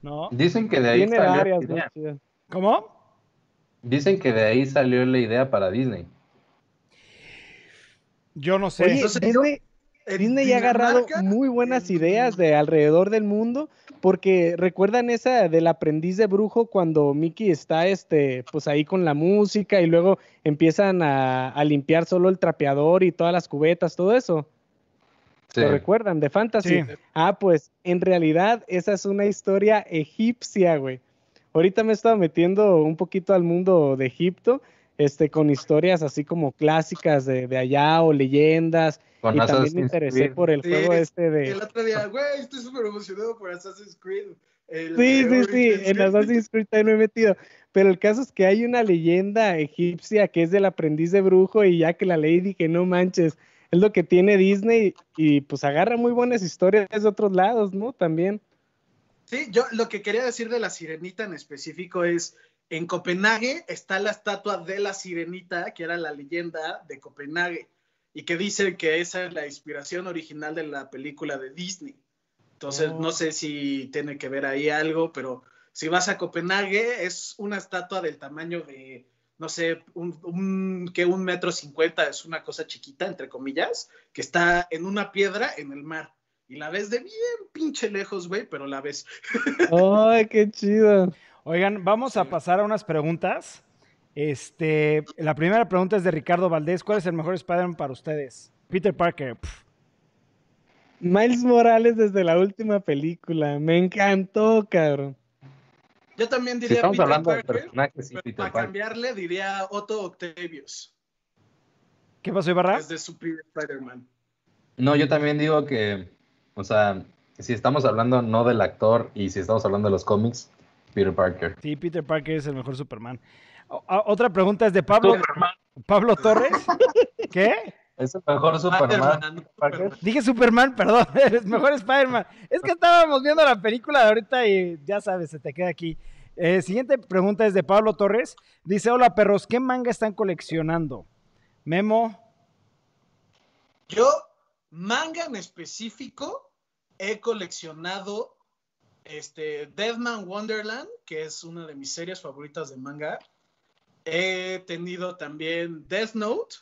¿No? Dicen que de ahí Tiene salió. Chidas. ¿Cómo? Dicen que de ahí salió la idea para Disney. Yo no sé. Oye, Entonces, Disney, Disney ha agarrado Dinamarca, muy buenas en- ideas de alrededor del mundo, porque recuerdan esa del aprendiz de brujo cuando Mickey está este, pues ahí con la música y luego empiezan a, a limpiar solo el trapeador y todas las cubetas, todo eso. Sí. ¿Lo recuerdan? De Fantasy. Sí. Ah, pues en realidad esa es una historia egipcia, güey. Ahorita me he estado metiendo un poquito al mundo de Egipto, este, con historias así como clásicas de, de allá o leyendas. Con y también me interesé Creed. por el Sí, juego este de... El otro día, güey, estoy súper emocionado por Assassin's Creed. El Sí, sí, sí, en. Assassin's Creed también me he metido. Pero el caso es que hay una leyenda egipcia que es del aprendiz de brujo y ya que la leí dije, no manches, es lo que tiene Disney y pues agarra muy buenas historias de otros lados, ¿no? También. Sí, yo lo que quería decir de la sirenita en específico es, en Copenhague está la estatua de la sirenita, que era la leyenda de Copenhague, y que dice que esa es la inspiración original de la película de Disney. Entonces, Oh. no sé si tiene que ver ahí algo, pero si vas a Copenhague, es una estatua del tamaño de, no sé, un, un- que un metro cincuenta, es una cosa chiquita, entre comillas, que está en una piedra en el mar. Y la ves de bien pinche lejos, güey, pero la ves. <laughs> ¡Ay, qué chido! Oigan, vamos a pasar a unas preguntas. Este, la primera pregunta es de Ricardo Valdés. ¿Cuál es el mejor Spider-Man para ustedes? Peter Parker. Miles Morales desde la última película, me encantó, cabrón. Yo también Si diría estamos Peter hablando de Parker, personajes, sí, pero Peter para Parker. cambiarle diría Otto Octavius, ¿Qué pasó, Ibarra? es de Superior Spider-Man. No, yo también digo que, o sea, si estamos hablando no del actor y si estamos hablando de los cómics, Peter Parker. Sí, Peter Parker es el mejor Superman. O- a- otra pregunta es de Pablo, Pablo Torres. <laughs> ¿Qué? Es el mejor Superman. Parker. Superman. Dije Superman, perdón, <laughs> eres mejor Spider-Man. Es que estábamos viendo la película de ahorita y ya sabes, se te queda aquí. Eh, siguiente pregunta es de Pablo Torres. Dice, hola perros, ¿qué manga están coleccionando? Memo, Yo, manga en específico, he coleccionado este, Deadman Wonderland, que es una de mis series favoritas de manga. He tenido también Death Note,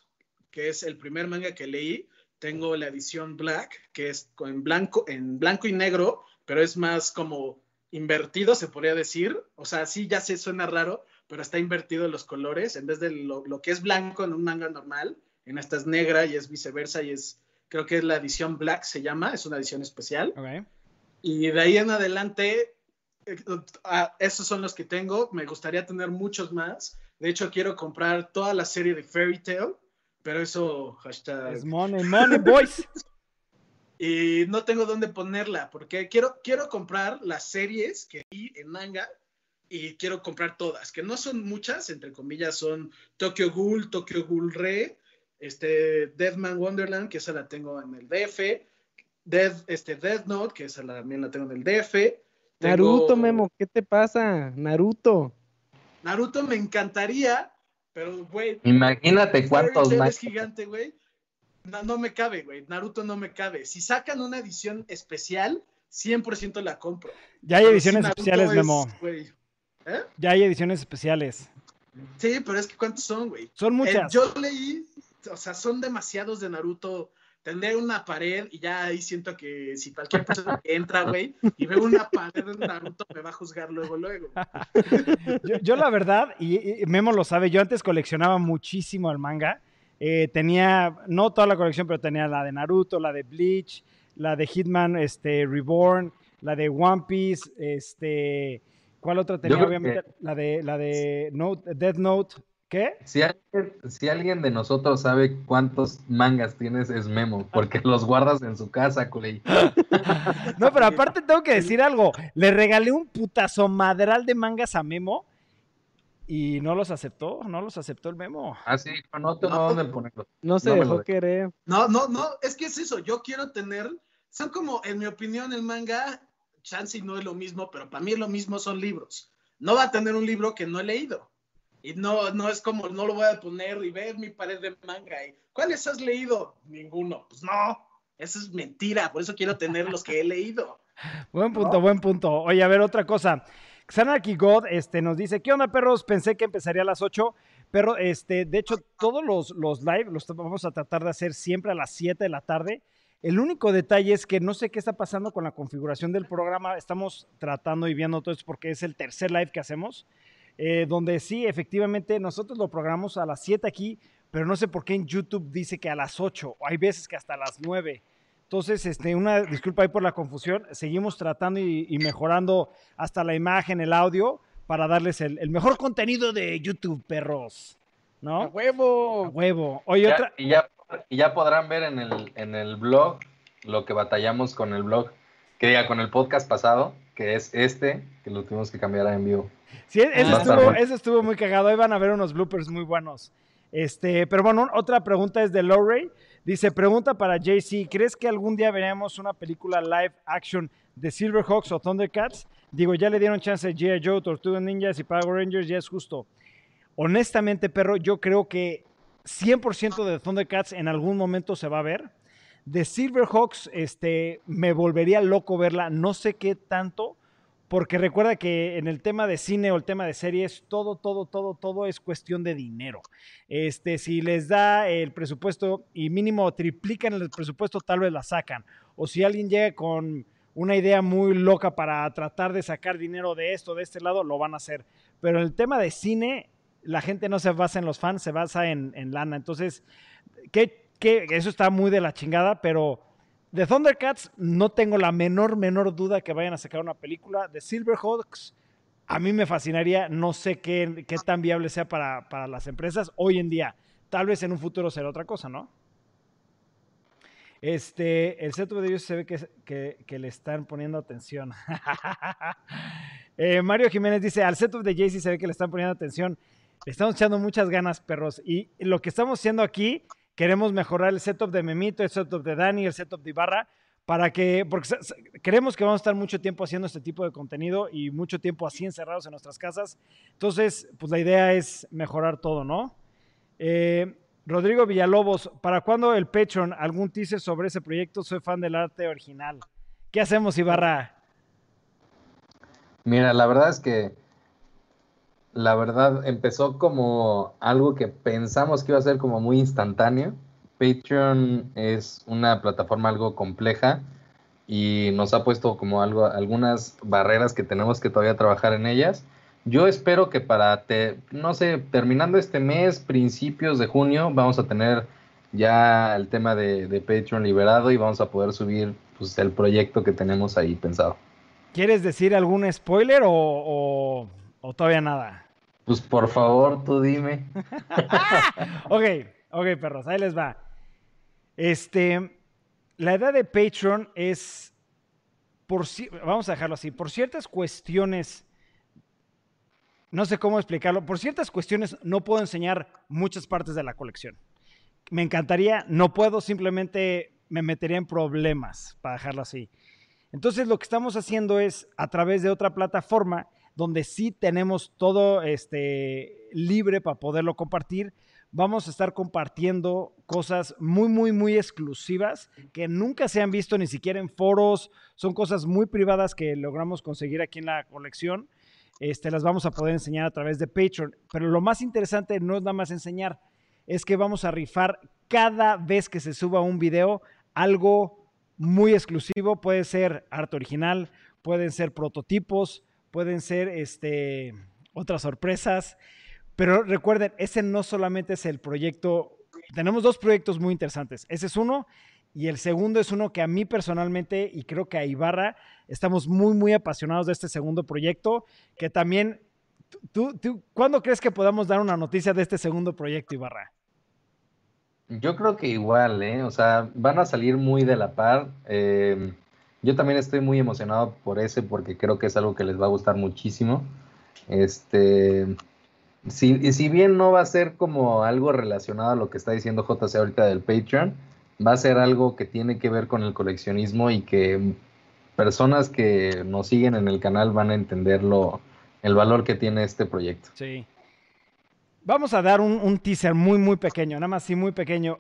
que es el primer manga que leí. Tengo la edición Black, que es en blanco, en y negro, pero es más como invertido, se podría decir. O sea, sí, ya sé, suena raro, pero está invertido los colores. En vez de lo, que es blanco en un manga normal, en esta es negra y es viceversa y es, creo que es la edición Black, se llama, es una edición especial. ok. Y de ahí en adelante, eh, esos son los que tengo. Me gustaría tener muchos más. De hecho, quiero comprar toda la serie de Fairy Tail, pero eso, hashtag. Es Money, Money Boys. <laughs> Y no tengo dónde ponerla, porque quiero, quiero comprar las series que vi en manga y quiero comprar todas, que no son muchas, entre comillas, son Tokyo Ghoul, Tokyo Ghoul Re, este, Deathman Wonderland, que esa la tengo en el DF, Death, este, Death Note, que esa la- también la tengo en el DF. Tengo- Naruto, Memo, ¿qué te pasa? Naruto. Naruto me encantaría, pero, güey, Imagínate cuántos más. es gigante, güey. No, no me cabe, güey. Naruto no me cabe. Si sacan una edición especial, 100% la compro. Ya hay ediciones especiales, es, Memo. ¿Eh? Ya hay ediciones especiales. Sí, pero es que ¿cuántos son, güey? Son Eh, muchas. yo leí, o sea, son demasiados de Naruto. Tendré una pared y ya ahí siento que si cualquier persona que entra, güey, y ve una pared de Naruto, me va a juzgar luego, luego. Yo, yo la verdad, y, y Memo lo sabe, yo antes coleccionaba muchísimo el manga. Eh, tenía, no toda la colección, pero tenía la de Naruto, la de Bleach, la de Hitman este, Reborn, la de One Piece, este, ¿cuál otra tenía? Obviamente la de, la de Note, Death Note, ¿qué? Si alguien, si alguien de nosotros sabe cuántos mangas tienes, es Memo, porque los guardas en su casa, culey. <laughs> No, pero aparte tengo que decir algo, le regalé un putazo madral de mangas a Memo y no los aceptó, no los aceptó el Memo. Ah, sí, no tengo dónde ponerlos. No se No dejó querer. No, no, no, es que es eso. Yo quiero tener, son como, en mi opinión, el manga chance no es lo mismo, pero para mí lo mismo son libros. No va a tener un libro que no he leído. Y no, no es como, no lo voy a poner y ver mi pared de manga. Y, ¿Cuáles has leído? Ninguno. Pues no, eso es mentira. Por eso quiero tener los que he leído. <laughs> Buen punto, buen punto. Oye, a ver, otra cosa. Xanarchy God este, nos dice, ¿qué onda, perros? Pensé que empezaría a las 8, pero este, de hecho, todos los, los live los vamos a tratar de hacer siempre a las 7 de la tarde. El único detalle es que no sé qué está pasando con la configuración del programa. Estamos tratando y viendo todo esto porque es el tercer live que hacemos. Eh, donde sí, efectivamente, nosotros lo programamos a las 7 aquí, pero no sé por qué en YouTube dice que a las 8, o hay veces que hasta las 9. Entonces, este, una disculpa ahí por la confusión. Seguimos tratando y, mejorando hasta la imagen, el audio, para darles el, mejor contenido de YouTube, perros. ¿No? ¡A huevo! ¡A huevo! Oye, otra... Y ya, y ya podrán ver en el, en el blog lo que batallamos con el blog, que diga con el podcast pasado, que es este, que lo tuvimos que cambiar a en vivo. Sí, eso, estuvo, eso estuvo muy cagado. Ahí van a ver unos bloopers muy buenos. Este, pero bueno, otra pregunta es de Lowray. Dice, pregunta para JC, ¿crees que algún día veremos una película live action de Silverhawks o Thundercats? Digo, ya le dieron chance a G.I. Joe, Tortuga Ninjas y Power Rangers, ya es justo. Honestamente, perro, yo creo que 100% de Thundercats en algún momento se va a ver. De Silverhawks, este, me volvería loco verla, no sé qué tanto, porque recuerda que en el tema de cine o el tema de series, todo, todo, todo, todo es cuestión de dinero. Este, si les da el presupuesto y mínimo triplican el presupuesto, tal vez la sacan. O si alguien llega con una idea muy loca para tratar de sacar dinero de esto, de este lado, lo van a hacer. Pero en el tema de cine, la gente no se basa en los fans, se basa en, lana. Entonces, que, que eso está muy de la chingada, pero de Thundercats no tengo la menor, menor duda que vayan a sacar una película. De Silverhawks a mí me fascinaría, no sé qué, qué tan viable sea para, para, las empresas hoy en día. Tal vez en un futuro será otra cosa, ¿no? Este, el setup de ellos se ve que, que, le están poniendo atención. <laughs> Eh, Mario Jiménez dice, al setup de Jaycee se ve que le están poniendo atención. Le estamos echando muchas ganas, perros. Y lo que estamos haciendo aquí queremos mejorar el setup de Memito, el setup de Dani, el setup de Ibarra, para que, porque creemos que vamos a estar mucho tiempo haciendo este tipo de contenido y mucho tiempo así encerrados en nuestras casas. Entonces, pues la idea es mejorar todo, ¿no? Eh, Rodrigo Villalobos, ¿para cuándo el Patreon? ¿Algún teaser sobre ese proyecto? Soy fan del arte original. ¿Qué hacemos, Ibarra? Mira, la verdad es que la verdad, empezó como algo que pensamos que iba a ser como muy instantáneo. Patreon es una plataforma algo compleja y nos ha puesto como algo, algunas barreras que tenemos que todavía trabajar en ellas. Yo espero que para, te, no sé, terminando este mes, principios de junio, vamos a tener ya el tema de, Patreon liberado y vamos a poder subir pues, el proyecto que tenemos ahí pensado. ¿Quieres decir algún spoiler o todavía nada? Pues por favor, tú dime. <laughs> ok, ok, perros, ahí les va. Este, la edad de Patreon es, por, vamos a dejarlo así, por ciertas cuestiones, no sé cómo explicarlo, por ciertas cuestiones no puedo enseñar muchas partes de la colección. Me encantaría, no puedo, simplemente me metería en problemas, para dejarlo así. Entonces lo que estamos haciendo es, a través de otra plataforma, donde sí tenemos todo este, libre para poderlo compartir. Vamos a estar compartiendo cosas muy, muy, muy exclusivas que nunca se han visto ni siquiera en foros. Son cosas muy privadas que logramos conseguir aquí en la colección. Este, las vamos a poder enseñar a través de Patreon. Pero lo más interesante no es nada más enseñar, es que vamos a rifar cada vez que se suba un video algo muy exclusivo. Puede ser arte original, pueden ser prototipos, pueden ser este, otras sorpresas. Pero recuerden, ese no solamente es el proyecto, tenemos dos proyectos muy interesantes. Ese es uno y el segundo es uno que a mí personalmente y creo que a Ibarra estamos muy, muy apasionados de este segundo proyecto, que también, ¿tú, tú, ¿cuándo crees que podamos dar una noticia de este segundo proyecto, Ibarra? Yo creo que igual, ¿eh? O sea, van a salir muy de la par. Eh, yo también estoy muy emocionado por ese porque creo que es algo que les va a gustar muchísimo. Este, si, y si bien no va a ser como algo relacionado a lo que está diciendo JC ahorita del Patreon, va a ser algo que tiene que ver con el coleccionismo y que personas que nos siguen en el canal van a entender lo, el valor que tiene este proyecto. Sí. Vamos a dar un, un teaser muy, muy pequeño, nada más sí, muy pequeño.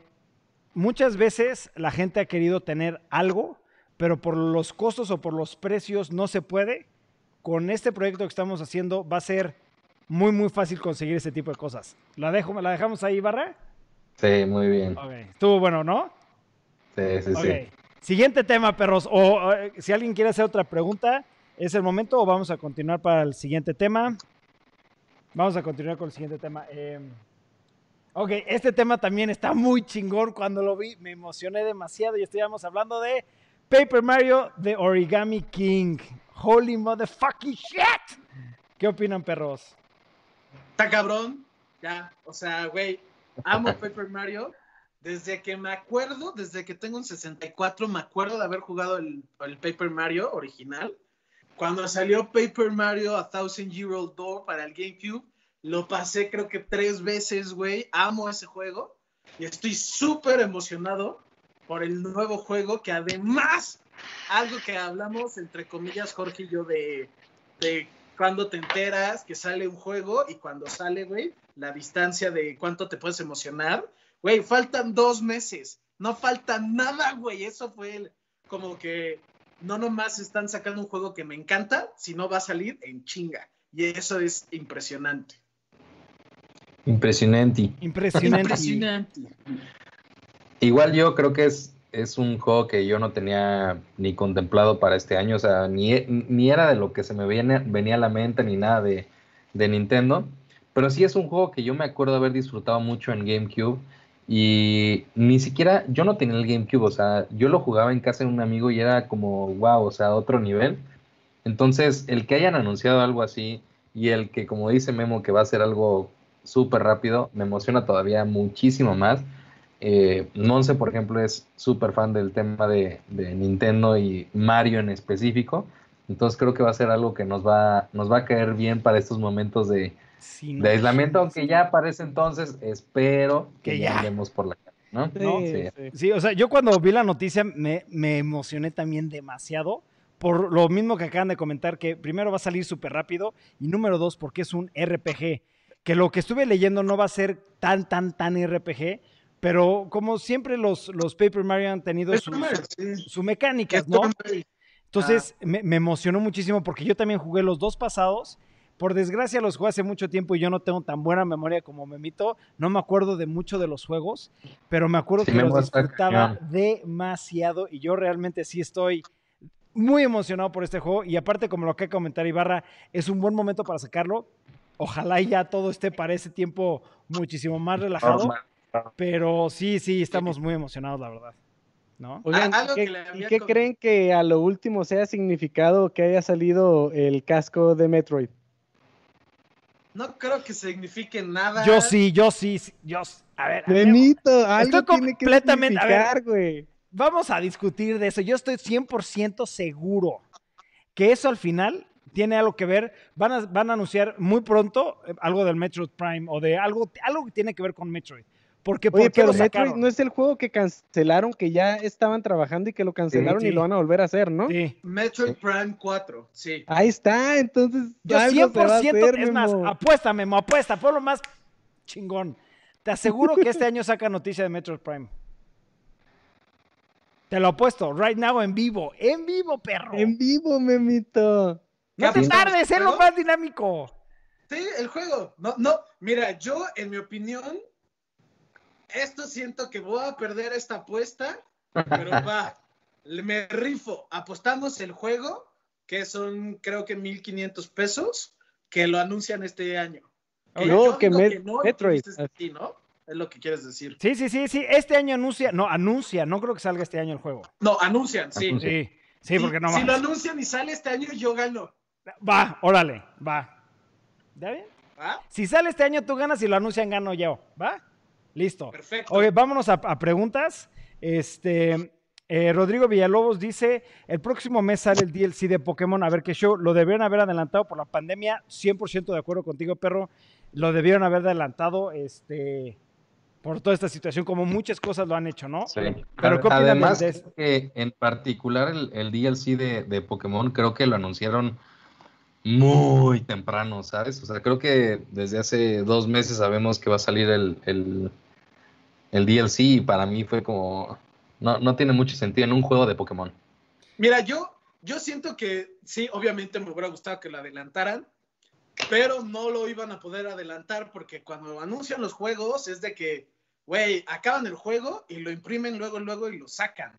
Muchas veces la gente ha querido tener algo, pero por los costos o por los precios no se puede. Con este proyecto que estamos haciendo va a ser muy, muy fácil conseguir ese tipo de cosas. ¿La, dejo, ¿la dejamos ahí, Barra? Sí, muy bien. Estuvo bueno, ¿no? Sí, sí, Ok. sí. Siguiente tema, perros. O eh, si alguien quiere hacer otra pregunta, ¿es el momento o vamos a continuar para el siguiente tema? Vamos a continuar con el siguiente tema. Eh, ok, este tema también está muy chingón. Cuando lo vi, me emocioné demasiado y estuvimos hablando de Paper Mario The Origami King. Holy motherfucking shit. ¿Qué opinan, perros? Está cabrón. Ya, o sea, güey, amo Paper Mario. Desde que me acuerdo, desde que tengo un 64, me acuerdo de haber jugado el, el Paper Mario original. Cuando salió Paper Mario A Thousand Year Old Door para el GameCube, lo pasé creo que tres veces, güey. Amo ese juego y estoy súper emocionado por el nuevo juego que además, algo que hablamos entre comillas Jorge y yo de, de cuando te enteras que sale un juego y cuando sale, güey, la distancia de cuánto te puedes emocionar. Güey, faltan dos meses, no falta nada, güey. Eso fue el- como que no nomás están sacando un juego que me encanta, sino va a salir en chinga. Y eso es impresionante. Impresionante. Impresionante. Impresionante. Igual yo creo que es, es un juego que yo no tenía ni contemplado para este año, o sea, ni, ni era de lo que se me venía, venía a la mente ni nada de, de Nintendo, pero sí es un juego que yo me acuerdo haber disfrutado mucho en GameCube y ni siquiera, yo no tenía el GameCube, o sea, yo lo jugaba en casa de un amigo y era como, wow, o sea, otro nivel. Entonces, el que hayan anunciado algo así y el que, como dice Memo, que va a ser algo súper rápido, me emociona todavía muchísimo más. Eh, Monse, por ejemplo, es súper fan del tema de, de Nintendo y Mario en específico. Entonces creo que va a ser algo que nos va, nos va a caer bien para estos momentos de, Sí, no. de aislamiento, aunque ya para ese entonces espero que, Que ya ya. andemos por la calle, ¿no? Sí, No, Sí. sí. Sí, o sea, yo cuando vi la noticia me, me emocioné también demasiado. Por lo mismo que acaban de comentar, que primero va a salir súper rápido y número dos, porque es un RPG. Que lo que estuve leyendo no va a ser tan, tan, tan RPG, pero como siempre los, los Paper Mario han tenido su, su, su mecánicas, ¿no? Entonces me, me emocionó muchísimo porque yo también jugué los dos pasados. Por desgracia los jugué hace mucho tiempo y yo no tengo tan buena memoria como Memito. No me acuerdo de mucho de los juegos, pero me acuerdo Sí, que los disfrutaba demasiado y yo realmente sí estoy muy emocionado por este juego. Y aparte, como lo que comentar Ibarra, es un buen momento para sacarlo. Ojalá ya todo esté para ese tiempo muchísimo más relajado. Pero sí, sí, estamos muy emocionados, la verdad. ¿No? Oigan, algo ¿qué, y qué creen que a lo último sea significado que haya salido el casco de Metroid? No creo que signifique nada. Yo sí, yo sí, sí, yo. A ver, a ver, Benito, algo Estoy tiene que completamente- a ver. significar, güey. vamos a discutir de eso. Yo estoy 100% seguro que eso al final tiene algo que ver. Van a, van a anunciar muy pronto eh, algo del Metroid Prime o de algo, algo que tiene que ver con Metroid. Porque, ¿por Oye, qué pero lo Metroid no es el juego que cancelaron, que ya estaban trabajando y que lo cancelaron sí. y lo van a volver a hacer, ¿no? Sí. Metroid Prime 4, sí. Ahí está, entonces. Yo algo 100%, se va a hacer, es más, Memo. apuesta, Memo, apuesta, fue lo más chingón. Te aseguro que este año saca noticia de Metroid Prime. Te lo apuesto, right now en vivo, en vivo, perro. En vivo, Memito. no te ¿Qué tardes, es lo más dinámico. Sí, el juego. No, no, mira, yo, en mi opinión, esto siento que voy a perder esta apuesta, pero <laughs> va, me rifo. Apostamos el juego, que son creo que 1500 pesos, que lo anuncian este año. No, yo que digo Met- no, Metroid. que ¿no? Es lo que quieres decir. Sí, sí, sí, sí. Este año anuncia, no, anuncia, no creo que salga este año el juego. No, anuncian, sí. Anuncian. Sí, sí, porque no si, si lo anuncian y sale este año, yo gano. Va, órale, va. ¿Ya bien? ¿Va? Si sale este año, tú ganas y lo anuncian, gano yo. ¿Va? Listo. Perfecto. Oye, vámonos a, a preguntas. Este, eh, Rodrigo Villalobos dice, el próximo mes sale el DLC de Pokémon, a ver qué show. Lo debieron haber adelantado por la pandemia. 100% de acuerdo contigo, perro. Lo debieron haber adelantado. Este, por toda esta situación, como muchas cosas lo han hecho, ¿no? Sí. Pero ¿qué Además, de- que en particular el, el DLC de, de Pokémon, creo que lo anunciaron muy temprano, ¿sabes? O sea, creo que desde hace dos meses sabemos que va a salir el, el, el DLC y para mí fue como... No, no tiene mucho sentido en un juego de Pokémon. Mira, yo, yo siento que sí, obviamente me hubiera gustado que lo adelantaran, pero no lo iban a poder adelantar porque cuando anuncian los juegos es de que, güey, acaban el juego y lo imprimen luego, luego y lo sacan.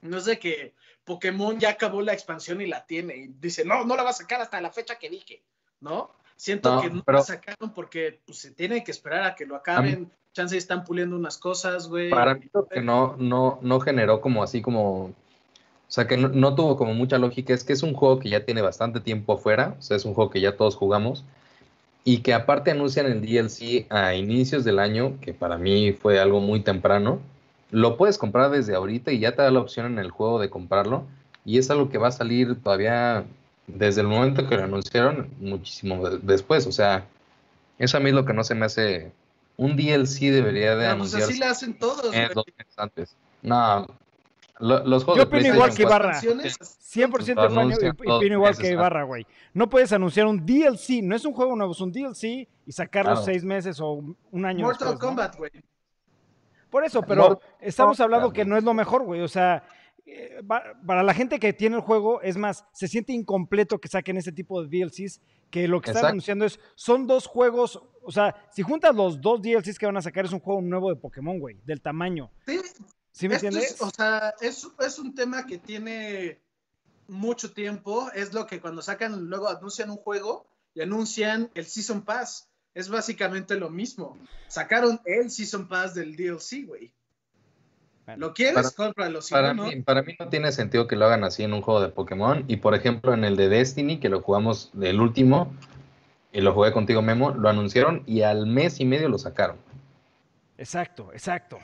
No es de que Pokémon ya acabó la expansión y la tiene y dice, no, no la va a sacar hasta la fecha que dije, ¿no? Siento No, que no pero- la sacaron porque pues, se tiene que esperar a que lo acaben. Chance están puliendo unas cosas, güey. Para mí lo que no, no, no generó como así como... O sea, que no, no tuvo como mucha lógica. Es que es un juego que ya tiene bastante tiempo afuera. O sea, es un juego que ya todos jugamos. Y que aparte anuncian el DLC a inicios del año, que para mí fue algo muy temprano. Lo puedes comprar desde ahorita y ya te da la opción en el juego de comprarlo. Y es algo que va a salir todavía desde el momento que lo anunciaron, muchísimo de- después. O sea, eso a mí es lo que no se me hace... Un DLC debería de Ah, pues anunciarse. así le hacen todos, Eh, dos meses antes. No, lo- los juegos Yo de opino igual que 4 Ibarra. Canciones, 100% Lo Juan, y opino igual que Ibarra, güey. No puedes anunciar un DLC, no es un juego nuevo, es un DLC y sacarlo Claro. seis meses o un año Mortal. Kombat, güey. Por eso, pero Mortal estamos hablando Kombat. que no es lo mejor, güey. O sea, eh, para la gente que tiene el juego, es más, se siente incompleto que saquen ese tipo de DLCs, que lo que están anunciando es, son dos juegos, o sea, si juntas los dos DLCs que van a sacar, es un juego nuevo de Pokémon, güey, del tamaño. Sí, ¿Sí me esto entiendes? es, o sea, es, es un tema que tiene mucho tiempo. Es lo que cuando sacan, luego anuncian un juego y anuncian el Season Pass. Es básicamente lo mismo. Sacaron el Season Pass del DLC, güey. Bueno, ¿Lo quieres? para- Cómpralo. Si Para, no, no. mí, para mí no tiene sentido que lo hagan así en un juego de Pokémon. Y por ejemplo, en el de Destiny, que lo jugamos del último, y lo jugué contigo, Memo, lo anunciaron y al mes y medio lo sacaron. Exacto, exacto.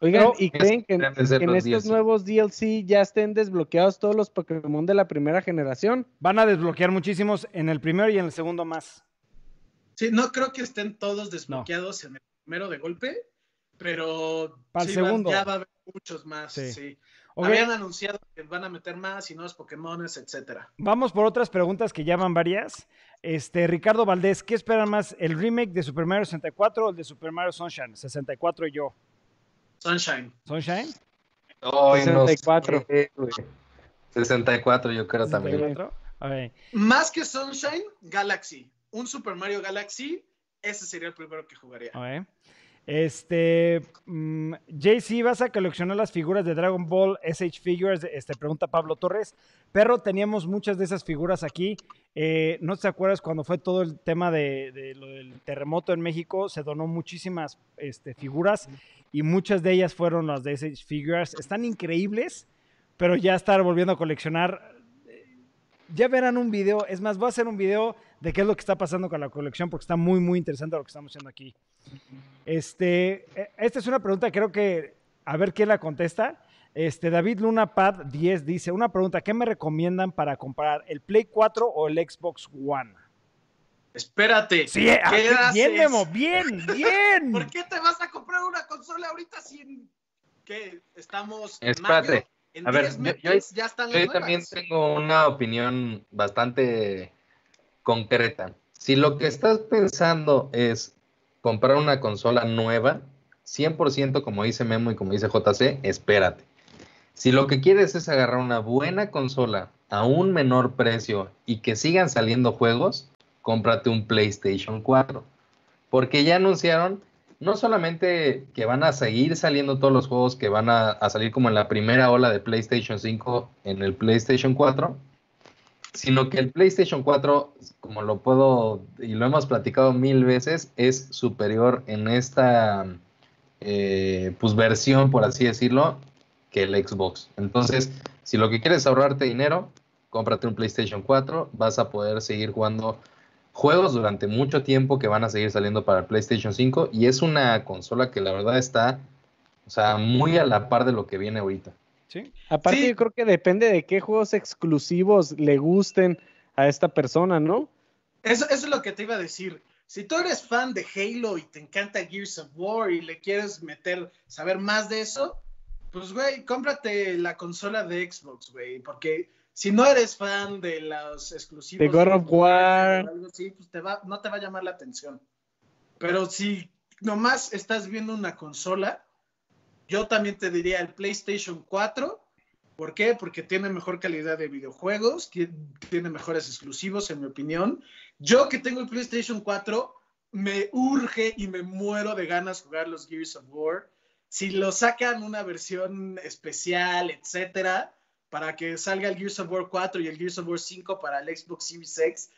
Oigan, Pero- ¿y creen que en, que estos DLC. nuevos DLC ya estén desbloqueados todos los Pokémon de la primera generación? Van a desbloquear muchísimos en el primero y en el segundo más. Sí, no creo que estén todos desbloqueados en el primero de golpe, pero Para el sí, segundo. ya va a haber muchos más. Sí. Habían anunciado que van a meter más y nuevos Pokémones, etcétera. Vamos por otras preguntas que ya van varias. Este, Ricardo Valdés, ¿qué esperan más? ¿El remake de Super Mario 64 o el de Super Mario Sunshine? 64 y yo. Sunshine. ¿Sunshine? Ay, no 64. sé, güey. 64 yo creo también. 64. Ok. Más que Sunshine, Galaxy. Un Super Mario Galaxy, ese sería el primero que jugaría. Este, mm, JC, ¿vas a coleccionar las figuras de Dragon Ball SH Figures? Este, pregunta Pablo Torres. Perro, teníamos muchas de esas figuras aquí. Eh, ¿No te acuerdas cuando fue todo el tema de lo del terremoto en México? Se donó muchísimas este, figuras y muchas de ellas fueron las de SH Figures. Están increíbles, pero ya estar volviendo a coleccionar. eh, Ya verán un video, es más, voy a hacer un video de qué es lo que está pasando con la colección porque está muy, muy interesante lo que estamos haciendo aquí. Este, eh, esta es una pregunta, creo que, a ver quién la contesta. Este, David Luna Pad 10 dice, una pregunta, ¿qué me recomiendan para comprar el Play 4 o el Xbox One? Espérate. Sí, ah, ¿Qué bien? Memo, bien, <laughs> bien. ¿Por qué te vas a comprar una consola ahorita sin que estamos en Espérate. mayo? En A ver, 10 yo- meses yo- ya están Yo también tengo una opinión bastante concreta. Si lo que estás pensando es comprar una consola nueva, 100% como dice Memo y como dice JC, espérate. Si lo que quieres es agarrar una buena consola a un menor precio y que sigan saliendo juegos, cómprate un PlayStation 4. Porque ya anunciaron no solamente que van a seguir saliendo todos los juegos que van a, a salir como en la primera ola de PlayStation 5 en el PlayStation 4, sino que el PlayStation 4, como lo puedo y lo hemos platicado mil veces, es superior en esta eh, pues versión, por así decirlo, que el Xbox. Entonces, si lo que quieres es ahorrarte dinero, cómprate un PlayStation 4, vas a poder seguir jugando juegos durante mucho tiempo que van a seguir saliendo para el PlayStation 5 y es una consola que la verdad está, o sea, muy a la par de lo que viene ahorita. ¿Sí? Aparte, Sí. yo creo que depende de qué juegos exclusivos le gusten a esta persona, ¿no? Eso, eso es lo que te iba a decir. Si tú eres fan de Halo y te encanta Gears of War y le quieres meter, saber más de eso, pues, güey, cómprate la consola de Xbox, güey, porque si no eres fan de los exclusivos De God of War. o algo así, pues te va, no te va a llamar la atención. Pero si nomás estás viendo una consola, yo también te diría el PlayStation 4. ¿Por qué? Porque tiene mejor calidad de videojuegos, ti- tiene mejores exclusivos, en mi opinión. Yo que tengo el PlayStation 4, me urge y me muero de ganas jugar los Gears of War. Si lo sacan una versión especial, etcétera, para que salga el Gears of War 4 y el Gears of War 5 para el Xbox Series X,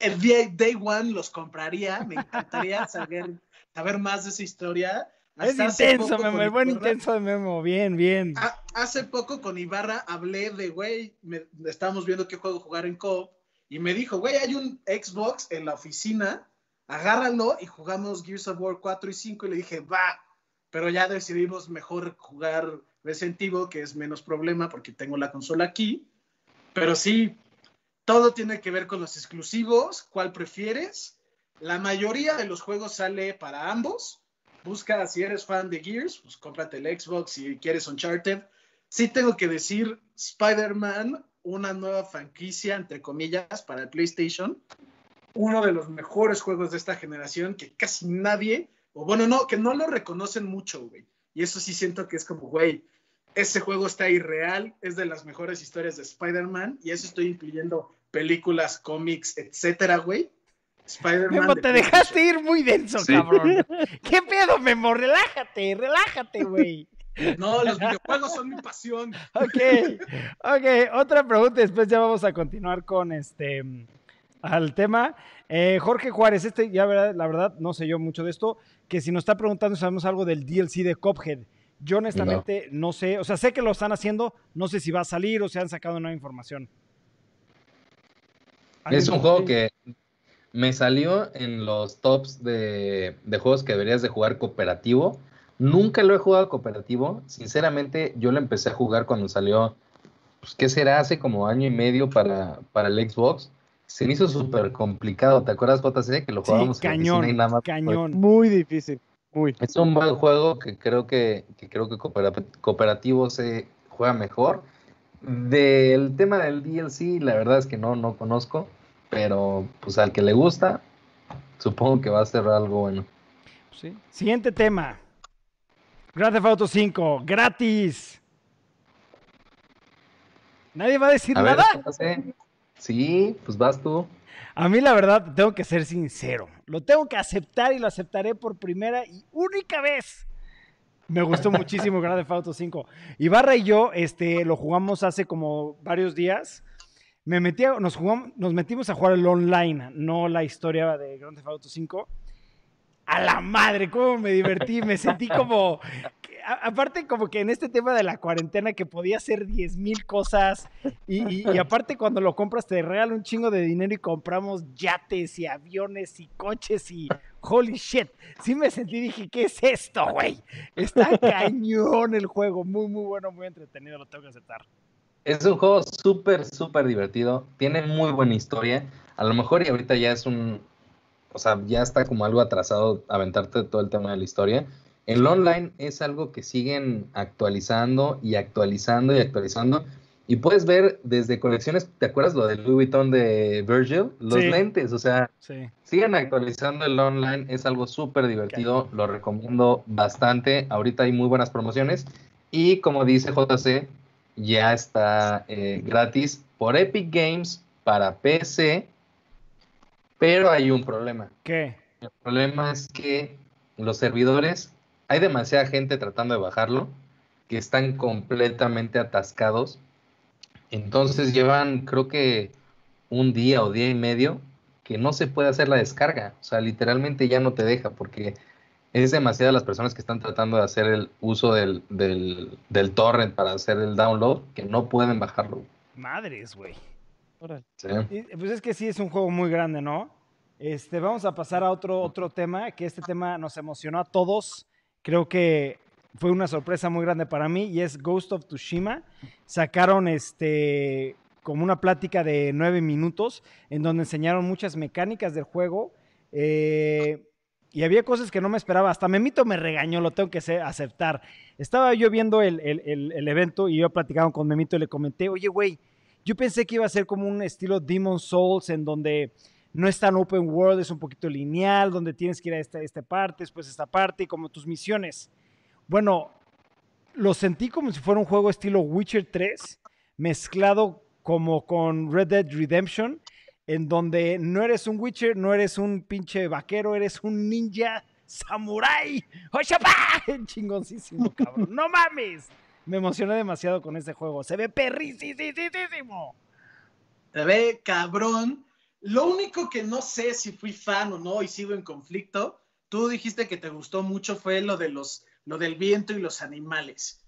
el Day One los compraría. Me encantaría <laughs> saber, saber más de esa historia. Es intenso, Memo, el buen Ibarra- intenso de Memo. Bien, bien. Hace poco con Ibarra hablé de, güey, estábamos viendo qué juego jugar en co y me dijo, güey, hay un Xbox en la oficina, agárralo y jugamos Gears of War 4 y 5 y le dije, va, pero ya decidimos mejor jugar Resident Evil, que es menos problema porque tengo la consola aquí, pero sí, todo tiene que ver con los exclusivos, cuál prefieres. La mayoría de los juegos sale para ambos. Busca, si eres fan de Gears, pues cómprate el Xbox. Si quieres Uncharted, sí tengo que decir, Spider-Man, una nueva franquicia, entre comillas, para el PlayStation. Uno de los mejores juegos de esta generación que casi nadie, o bueno, no, que no lo reconocen mucho, güey. Y eso sí siento que es como, güey, ese juego está irreal, es de las mejores historias de Spider-Man, y eso estoy incluyendo películas, cómics, etcétera, güey. Spider-Man. Memo, de te dejaste ir muy denso, Sí. cabrón. ¿Qué pedo, Memo? Relájate, relájate, güey. No, los videojuegos son mi pasión. Ok, ok, otra pregunta, después ya vamos a continuar con este al tema. Eh, Jorge Juárez, este ya verdad- la verdad no sé yo mucho de esto, que si nos está preguntando si sabemos algo del DLC de Cophead. Yo honestamente no. sé, o sea, sé que lo están haciendo, no sé si va a salir o si han sacado nueva información. Es un ¿Alguien- juego que me salió en los tops de, de juegos que deberías de jugar cooperativo. Nunca lo he jugado cooperativo. Sinceramente, yo lo empecé a jugar cuando salió, pues, ¿qué será? Hace como año y medio para, para el Xbox. Se me hizo súper complicado. ¿Te acuerdas, JC? Que lo Sí, jugábamos en la cañón, y nada más, cañón. Muy difícil. Muy. Es un buen juego que creo que, que creo que coopera- cooperativo se juega mejor. Del tema del DLC, la verdad es que no, no conozco, pero pues al que le gusta, supongo que va a ser algo bueno. Sí. Siguiente tema. Grand Theft Auto 5, gratis. ¿Nadie va a decir A nada? Sí, pues vas tú. A mí la verdad, tengo que ser sincero. Lo tengo que aceptar y lo aceptaré por primera y única vez. Me gustó muchísimo <laughs> Grand Theft Auto 5. Ibarra y yo este, lo jugamos hace como varios días. Me metí a- nos, jugamos, nos metimos a jugar el online, no la historia de Grand Theft Auto 5. A la madre, cómo me divertí, me sentí <laughs> como... que- a- aparte como que en este tema de la cuarentena que podía hacer 10 mil cosas y, y- y aparte cuando lo compras te regala un chingo de dinero y compramos yates y aviones y coches y holy shit. Sí me sentí, dije, ¿qué es esto, güey? Está <laughs> cañón el juego, muy, muy bueno, muy entretenido, lo tengo que aceptar. Es un juego súper, súper divertido. Tiene muy buena historia. A lo mejor y ahorita ya es un... O sea, ya está como algo atrasado aventarte todo el tema de la historia. El online es algo que siguen actualizando y actualizando y actualizando. Y puedes ver desde colecciones, ¿te acuerdas lo del Louis Vuitton de Virgil? Los Sí. lentes, o sea, Sí. Sigan actualizando el online, es algo súper divertido, lo recomiendo bastante. Ahorita hay muy buenas promociones y como dice JC, ya está eh, gratis por Epic Games para PC, pero hay un problema. ¿Qué? El problema es que los servidores, hay demasiada gente tratando de bajarlo, que están completamente atascados. Entonces llevan, creo que un día o día y medio que no se puede hacer la descarga. O sea, literalmente ya no te deja porque es demasiadas las personas que están tratando de hacer el uso del, del, del torrent para hacer el download que no pueden bajarlo. Madres, güey. Sí. Pues es que sí es un juego muy grande, ¿no? Este, vamos a pasar a otro, otro tema, que este tema nos emocionó a todos. Creo que fue una sorpresa muy grande para mí y es Ghost of Tsushima. Sacaron este como una plática de nueve minutos en donde enseñaron muchas mecánicas del juego. eh, y había cosas que no me esperaba. Hasta Memito me regañó, lo tengo que aceptar. Estaba yo viendo el, el- el- el evento y yo platicaba con Memito y le comenté, oye, güey, yo pensé que iba a ser como un estilo Demon Souls en donde no es tan open world, es un poquito lineal, donde tienes que ir a esta, esta parte, después esta parte, y como tus misiones. Bueno, lo sentí como si fuera un juego estilo Witcher 3, mezclado como con Red Dead Redemption, en donde no eres un Witcher, no eres un pinche vaquero, eres un ninja samurai. ¡Oshapa! <laughs> Chingoncísimo, cabrón. ¡No mames! Me emocioné demasiado con este juego. Se ve perrísimo. Se ve cabrón. Lo único que no sé si fui fan o no y sigo en conflicto, tú dijiste que te gustó mucho fue lo de los lo del viento y los animales.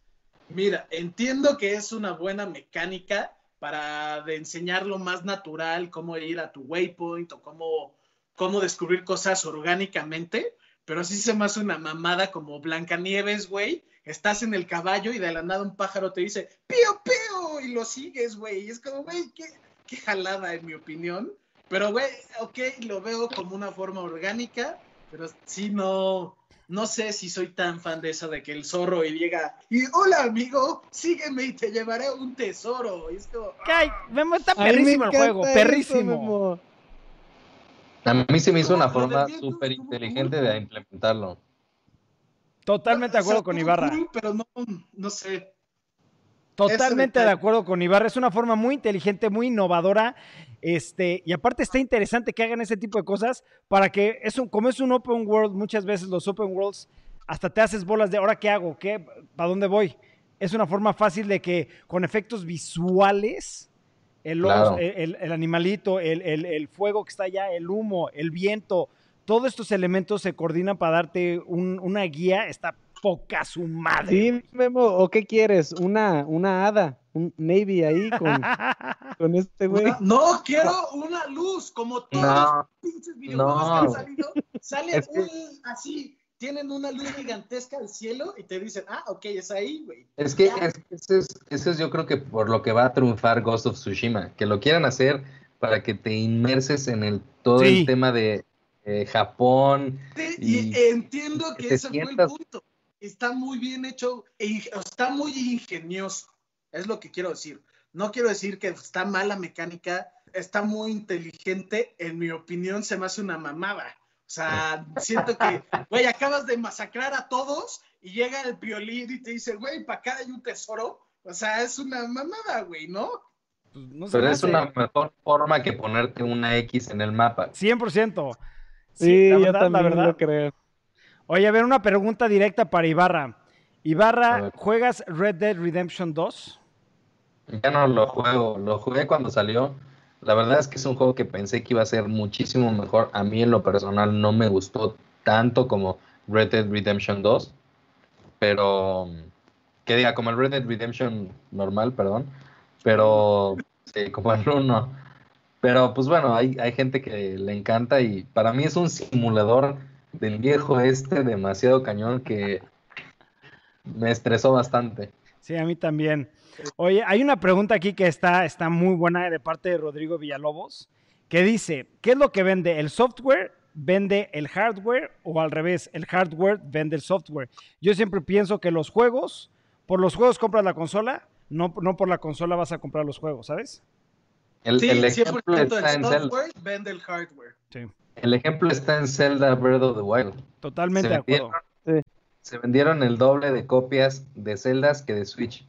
Mira, entiendo que es una buena mecánica para de enseñar lo más natural, cómo ir a tu waypoint o cómo, cómo descubrir cosas orgánicamente, pero sí se me hace una mamada como Blancanieves, güey. Estás en el caballo y de la nada un pájaro te dice, pío, pío, y lo sigues, güey. Y es como, güey, qué, qué jalada, en mi opinión. Pero, güey, ok, lo veo como una forma orgánica, pero sí no, no sé si soy tan fan de eso de que el zorro y llega y, hola, amigo, sígueme y te llevaré un tesoro. Y es como, Memo, está perrísimo el juego, eso, perrísimo. Memo. A mí se me hizo una forma súper inteligente de implementarlo. Totalmente de sea, acuerdo con Ibarra. pero no, no sé. Totalmente de acuerdo con Ibarra. Es una forma muy inteligente, muy innovadora. Este, y aparte está interesante que hagan ese tipo de cosas para que es un, como es un open world, muchas veces los open worlds hasta te haces bolas de ahora qué hago, qué, para dónde voy. Es una forma fácil de que con efectos visuales, el, Claro. el, el- el animalito, el, fuego que está allá, el humo, el viento, todos estos elementos se coordinan para darte un- una guía. Está poca su madre. Sí, Memo, ¿o qué quieres? Una, una hada, un Navy ahí con, <laughs> con este güey. No, no, quiero una luz, como todos No, los pinches videojuegos no. que han salido. Sale Es que- un, así, tienen una luz gigantesca al cielo y te dicen, ah, ok, es ahí, güey. Es que es- eso es, eso es yo creo que por lo que va a triunfar Ghost of Tsushima, que lo quieran hacer para que te inmerses en el todo Sí. el tema de eh, Japón. Sí, Y y entiendo que que ese fue el punto. Está muy bien hecho, e está muy ingenioso, es lo que quiero decir. No quiero decir que está mala mecánica, está muy inteligente, en mi opinión se me hace una mamada. O sea, <laughs> siento que, güey, acabas de masacrar a todos y llega el violín y te dice, güey, para acá hay un tesoro. O sea, es una mamada, güey, ¿no? Pues, no Pero es una mejor forma que ponerte una X en el mapa. 100%. Sí, Sí, la yo la también verdad. lo creo. Oye, a ver, una pregunta directa para Ibarra. Ibarra. ¿juegas Red Dead Redemption 2? Ya no lo juego, lo jugué cuando salió. La verdad es que es un juego que pensé que iba a ser muchísimo mejor. A mí en lo personal no me gustó tanto como Red Dead Redemption 2. Pero, que diga, como el Red Dead Redemption normal, perdón. Pero, sí, como el 1. Pero, pues bueno, hay, hay gente que le encanta y para mí es un simulador del viejo este demasiado cañón que me estresó bastante. Sí, a mí también. Oye, hay una pregunta aquí que está, está muy buena de parte de Rodrigo Villalobos, que dice, ¿qué es lo que vende? ¿El software vende el hardware o al revés, el hardware vende el software? Yo siempre pienso que los juegos, por los juegos compras la consola, no, no por la consola vas a comprar los juegos, ¿sabes? El, Sí, el 100% ejemplo está en el Zelda. software vende el hardware. Sí, El ejemplo está en Zelda Breath of the Wild. totalmente Se de acuerdo. vendieron, se vendieron el doble de copias de Zeldas que de Switch.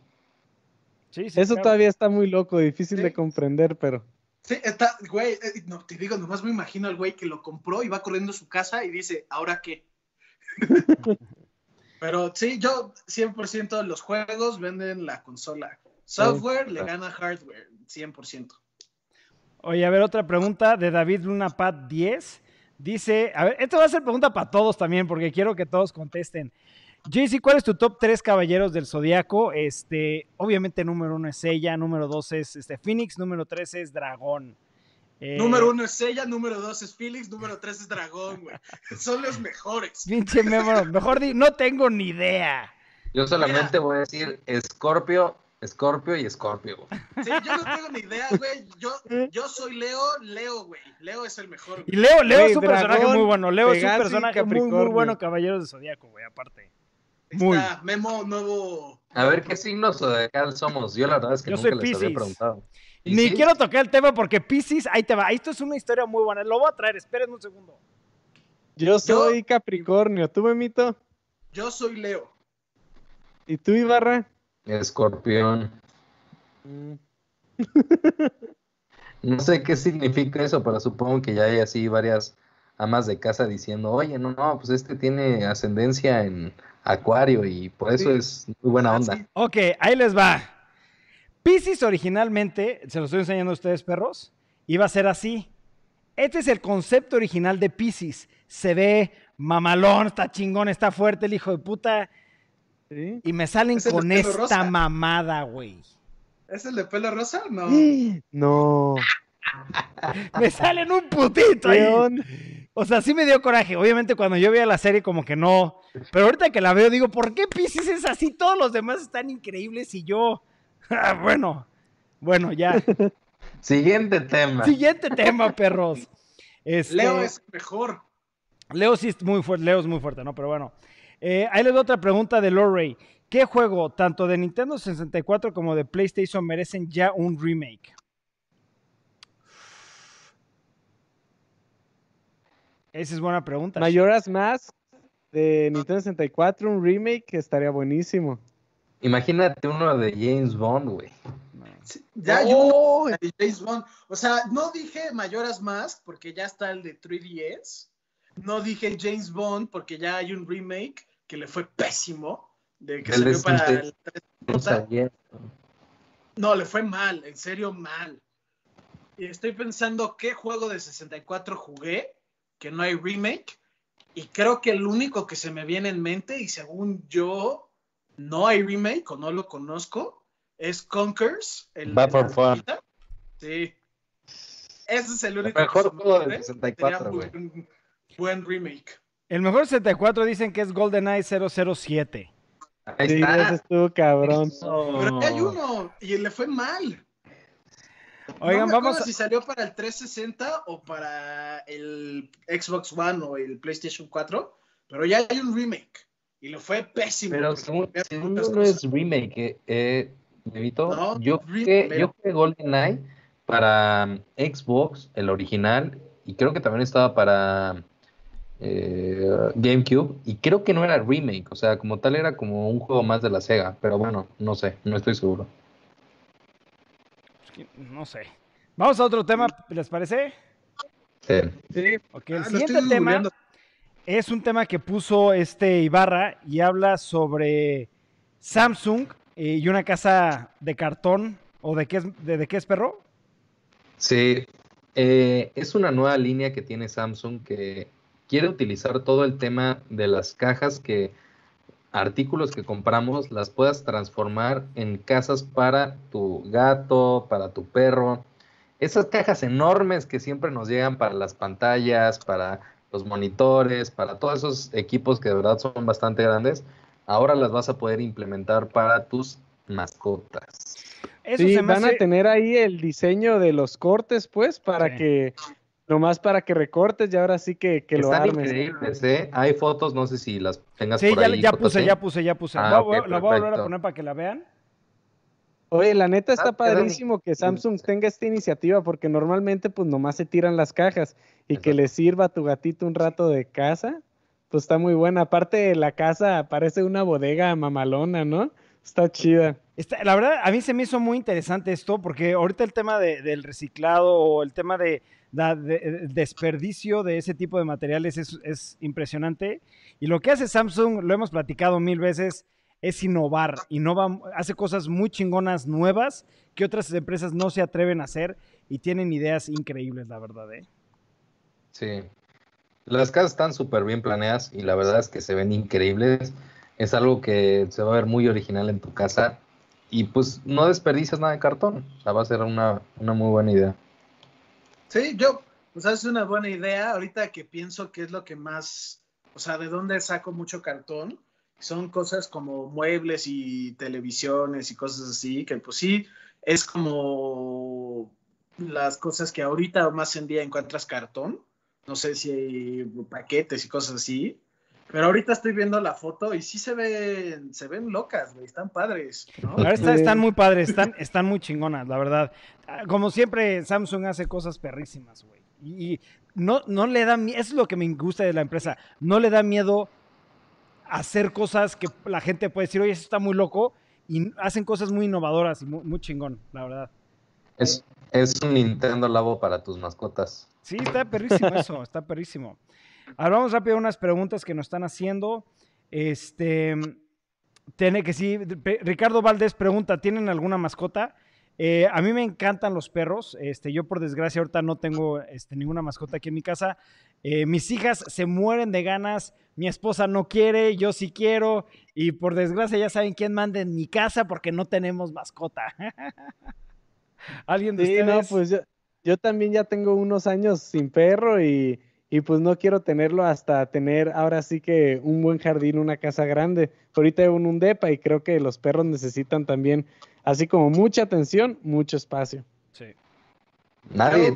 Sí, sí, Eso claro. todavía está muy loco, difícil Sí. de comprender, pero Sí, está, güey, eh, no, te digo, nomás me imagino al güey que lo compró y va corriendo a su casa y dice, ¿ahora qué? <laughs> Pero sí, yo 100% de los juegos venden la consola. Software le gana hardware, 100%. Oye, a ver, otra pregunta de David Luna Pat 10. Dice, a ver, esto va a ser pregunta para todos también, porque quiero que todos contesten. JC, ¿cuál es tu top 3 caballeros del Zodíaco? Este, obviamente, número uno es ella, número dos es este, Phoenix, número tres es Dragón. Eh, Número uno es ella, número dos es Felix, número tres es Dragón, güey. <laughs> Son los mejores. Pinche mejor di, no tengo ni idea. Yo solamente voy a decir Scorpio, Scorpio y Scorpio. Sí, yo no tengo ni idea, güey. Yo, yo soy Leo, Leo, güey. Leo es el mejor. Y Leo, Leo Güey, es un personaje muy bueno. Leo es un personaje muy, muy bueno, Caballeros de Zodíaco, güey, aparte. Muy. Está Memo, nuevo. A ver, ¿qué signos zodiacal somos? Yo la verdad es que Yo nunca soy les había Piscis. preguntado. Ni quiero tocar el tema porque Pisces, ahí te va. Esto es una historia muy buena. Lo voy a traer, espérenme un segundo. Yo soy Capricornio, ¿tú, Memito? Yo soy Leo. ¿Y tú, Ibarra? Escorpión. Mm, No sé qué significa eso, pero supongo que ya hay así varias amas de casa diciendo, oye, no, no, pues este tiene ascendencia en Acuario y por eso Sí. es muy buena onda. Sí. Ok, ahí les va. Pisces originalmente, se lo estoy enseñando a ustedes, perros, iba a ser así. Este es el concepto original de Pisces. Se ve mamalón, está chingón, está fuerte el hijo de puta. ¿Sí? Y me salen ¿Es el de con esta rosa? mamada, güey. ¿Es el de pelo rosa? No. <gasps> No. <laughs> Me salen un putito ¿Qué ahí. O sea, sí me dio coraje. Obviamente cuando yo veía la serie como que no. Pero ahorita que la veo digo, ¿por qué Pisces es así? Todos los demás están increíbles y yo... <laughs> Ah, bueno, bueno, ya. <laughs> Siguiente tema. Siguiente tema, perros. Este, Leo es mejor. Leo sí es muy fuerte, Leo es muy fuerte, ¿no? Pero bueno. Eh, ahí les doy otra pregunta de Lorray. ¿Qué juego, tanto de Nintendo 64 como de PlayStation, merecen ya un remake? Esa es buena pregunta. Mayoras más de Nintendo 64, un remake que estaría buenísimo. Imagínate uno de James Bond, güey. Sí, Ya hay Oh, uno de James Bond. O sea, no dije mayoras más porque ya está el de 3DS. No dije James Bond porque ya hay un remake que le fue pésimo. De que salió para el No 360. sabía. No, le fue mal, en serio mal. Y estoy pensando qué juego de 64 jugué, que no hay remake, y creo que el único que se me viene en mente, y según yo no hay remake o no lo conozco, es Conkers. El Va de fun. ardillita. Sí. Ese es el único mejor que se me juego ocurre. 64, Sería güey. un buen remake. El mejor 64 dicen que es GoldenEye 007. Ahí sí, está. ese estuvo cabrón. Pero ya hay uno, y le fue mal. Oigan, no me vamos acuerdo a... si salió para el 360 o para el Xbox One o el PlayStation 4, pero ya hay un remake y lo fue pésimo. Pero según, según no es remake, eh, eh, Bebito. No, yo jugué, pero- yo jugué GoldenEye para Xbox, el original, y creo que también estaba para eh, GameCube, y creo que no era remake, o sea, como tal era como un juego más de la Sega, pero bueno, no sé, no estoy seguro. No sé. Vamos a otro tema, ¿les parece? Sí. Sí, Ok, el Ah, siguiente tema es un tema que puso este Ibarra y habla sobre Samsung eh, y una casa de cartón. ¿O de qué es, de, de qué es perro? Sí, eh, es una nueva línea que tiene Samsung que quiere utilizar todo el tema de las cajas que artículos que compramos las puedas transformar en casas para tu gato, para tu perro. Esas cajas enormes que siempre nos llegan para las pantallas, para los monitores, para todos esos equipos que de verdad son bastante grandes, ahora las vas a poder implementar para tus mascotas. Eso sí se van hace- a tener ahí el diseño de los cortes, pues, para Sí. que, nomás para que recortes y ahora sí que, que lo armes. increíbles, ¿eh? Hay fotos, no sé si las tengas Sí, por ya, ahí. ya fotos, puse, ¿eh? ya puse, ya puse. Ah, Voy a- ok, la voy a volver a poner para que la vean. Oye, la neta está Ah, padrísimo que Samsung tenga esta iniciativa porque normalmente pues nomás se tiran las cajas y que le sirva a tu gatito un rato de casa, pues está muy buena. Aparte la casa parece una bodega mamalona, ¿no? Está chida. Está- la verdad, a mí se me hizo muy interesante esto, porque ahorita el tema de- del reciclado o el tema de, de- de desperdicio de ese tipo de materiales es, es impresionante. Y lo que hace Samsung, lo hemos platicado mil veces, es innovar. Innova, hace cosas muy chingonas nuevas que otras empresas no se atreven a hacer y tienen ideas increíbles, la verdad. ¿eh? Sí. Las casas están súper bien planeadas y la verdad es que se ven increíbles. Es algo que se va a ver muy original en tu casa y pues no desperdicias nada de cartón. O sea, va a ser una, una muy buena idea. Sí, yo, o sea, es una buena idea. Ahorita que pienso que es lo que más, o sea, de dónde saco mucho cartón, Son cosas como muebles y televisiones y cosas así, que pues sí, es como las cosas que ahorita más en día encuentras cartón. No sé si hay paquetes y cosas así. Pero ahorita estoy viendo la foto y sí se ven, se ven locas, güey, están padres, ¿no? Ahora está- están muy padres, están, están muy chingonas, la verdad. Ah, Como siempre, Samsung hace cosas perrísimas, güey. Y, y no, no le da miedo, eso es lo que me gusta de la empresa, no le da miedo hacer cosas que la gente puede decir, oye, eso está muy loco, y hacen cosas muy innovadoras y muy, muy chingón, la verdad. Es, es un Nintendo Labo para tus mascotas. Sí, está perrísimo eso, está perrísimo. Ahora vamos rápido a unas preguntas que nos están haciendo. Este, tiene que sí, Ricardo Valdés pregunta, ¿tienen alguna mascota? Eh, a mí me encantan los perros. Este, yo por desgracia ahorita no tengo este, ninguna mascota aquí en mi casa. Eh, mis hijas se mueren de ganas. Mi esposa no quiere, yo sí quiero. Y por desgracia ya saben quién manda en mi casa porque no tenemos mascota. <laughs> ¿Alguien de Sí, ustedes? no, pues yo, yo también ya tengo unos años sin perro y, y pues no quiero tenerlo hasta tener ahora sí que un buen jardín, una casa grande. Ahorita vivo en un depa y creo que los perros necesitan también, así como mucha atención, mucho espacio. Sí. Nadie.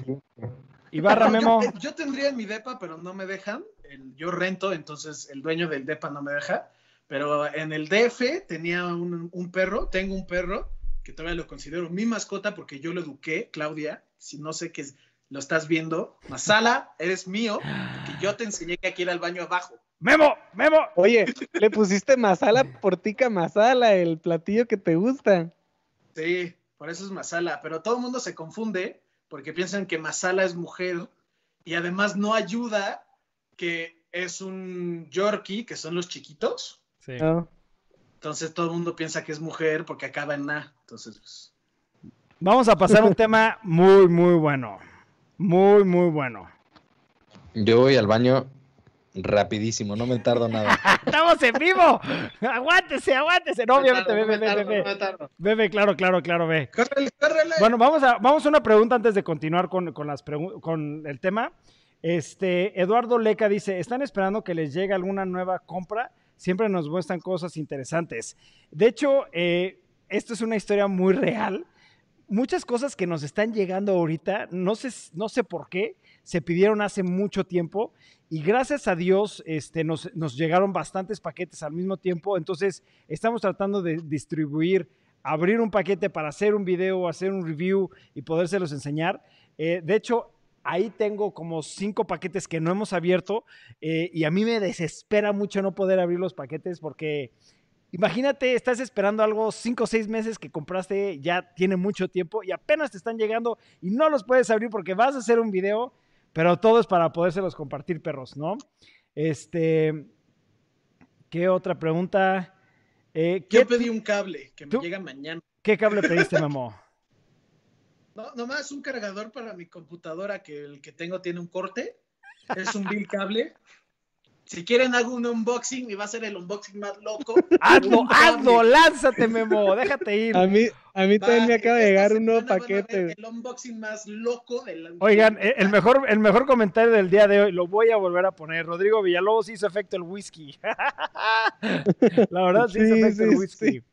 Ibarra <laughs> Memo. Yo, yo tendría en mi depa, pero no me dejan. El- yo rento, entonces el dueño del depa no me deja. Pero en el DF tenía un, un perro, tengo un perro que todavía lo considero mi mascota porque yo lo eduqué, Claudia. Si no sé que lo estás viendo, Masala, eres mío, porque yo te enseñé que hay que ir al baño abajo. Memo, Memo. Oye, le pusiste masala portica masala, el platillo que te gusta. Sí, por eso es Masala. Pero todo el mundo se confunde porque piensan que Masala es mujer y además no ayuda que es un Yorkie, que son los chiquitos. Sí. ¿no? Entonces todo el mundo piensa que es mujer porque acaba en na. Entonces, pues, Vamos a pasar a un tema muy, muy bueno. Muy, muy bueno. Yo voy al baño rapidísimo, no me tardo nada. <laughs> ¡Estamos en vivo! ¡Aguántese, aguántese! No, obviamente, me bebe, tardo, bebe, no me bebe. tardo. Bebe, claro, claro, claro, ve. Córrele, córrele. Bueno, vamos a, vamos a una pregunta antes de continuar con, con las con el tema. Este, Eduardo Leca dice, ¿están esperando que les llegue alguna nueva compra? Siempre nos muestran cosas interesantes. De hecho, eh, esto es una historia muy real. Muchas cosas que nos están llegando ahorita, no sé, no sé por qué, se pidieron hace mucho tiempo y gracias a Dios este, nos, nos llegaron bastantes paquetes al mismo tiempo. Entonces, estamos tratando de distribuir abrir un paquete para hacer un video, hacer un review y podérselos enseñar. Eh, de hecho, ahí tengo como cinco paquetes que no hemos abierto eh, y a mí me desespera mucho no poder abrir los paquetes porque imagínate, estás esperando algo cinco o seis meses que compraste, ya tiene mucho tiempo y apenas te están llegando y no los puedes abrir porque vas a hacer un video, pero todo es para podérselos compartir, perros, ¿no? Este, ¿qué otra pregunta? Eh, ¿qué, Yo pedí un cable que me ¿Tú? llega mañana. ¿Qué cable pediste, <laughs> Memo? No, nomás un cargador para mi computadora que el que tengo tiene un corte. Es un bill cable. Si quieren hago un unboxing y va a ser el unboxing más loco. <laughs> Hazlo, hazlo, lánzate, Memo, déjate ir. A mí, a mí también me acaba de llegar un nuevo paquete. El unboxing más loco del Oigan, el mejor, el mejor comentario del día de hoy, lo voy a volver a poner. Rodrigo Villalobos hizo efecto el whisky. <laughs> La verdad sí, hizo Sí, efecto el whisky. sí.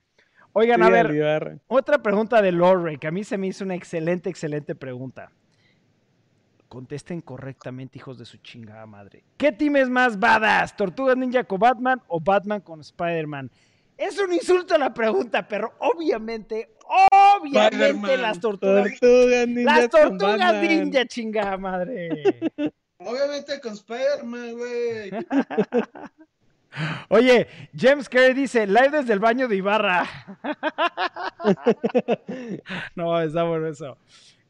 Oigan, Sí, a ver, otra pregunta de Lorre, que a mí se me hizo una excelente, excelente pregunta. Contesten correctamente, hijos de su chingada madre. ¿Qué team es más badass? ¿Tortuga Ninja con Batman o Batman con Spider-Man? Es un insulto a la pregunta, pero obviamente, obviamente las tortugas, Tortugas ninja las tortugas ninja, chingada madre. <laughs> Obviamente con Spider-Man, güey. <laughs> Oye, James Carey dice, live desde el baño de Ibarra. <laughs> no, está bueno eso.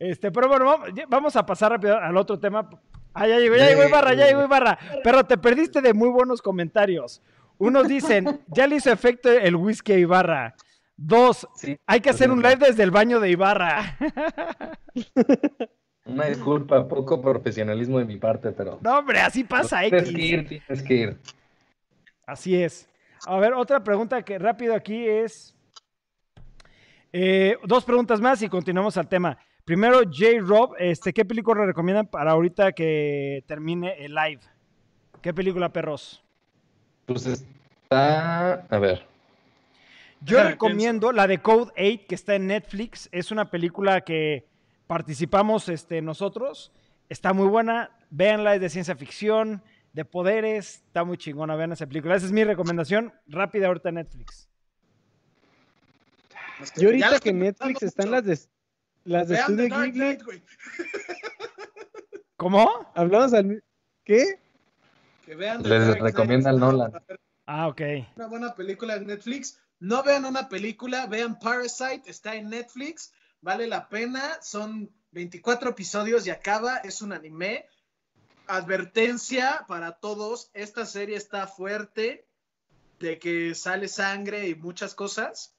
Este, pero bueno, vamos, a pasar rápido al otro tema. Ah, ya llegó, ya llegó Ibarra, ya llegó Ibarra. Pero te perdiste de muy buenos comentarios. Unos dicen, <laughs> ya le hizo efecto el whisky a Ibarra. Dos, Sí. hay que hacer un live desde el baño de Ibarra. <laughs> Una disculpa, poco profesionalismo de mi parte, pero No, hombre, así pasa, tienes X. que ir, tienes que ir. Así es. A ver, otra pregunta que rápido aquí es. eh, dos preguntas más y continuamos al tema. Primero, J. Rob, este, ¿qué película recomiendan para ahorita que termine el live? ¿Qué película, perros? Pues es- Está, a ver, Yo recomiendo la de Code 8 que está en Netflix. Es una película que participamos este, nosotros. Está muy buena. Véanla, es de ciencia ficción, de poderes. Está muy chingona. Vean esa película. Esa es mi recomendación rápida ahorita en Netflix. Es que Yo ahorita que Netflix están las de las de Vean Studio Ghibli. ¿Cómo? hablamos al ¿qué? Que vean Les recomienda al está Nolan. Ah, ok. Una buena película en Netflix. No vean una película, vean Parasite, está en Netflix, vale la pena. Son 24 episodios y acaba, es un anime. Advertencia para todos, esta serie está fuerte de que sale sangre y muchas cosas,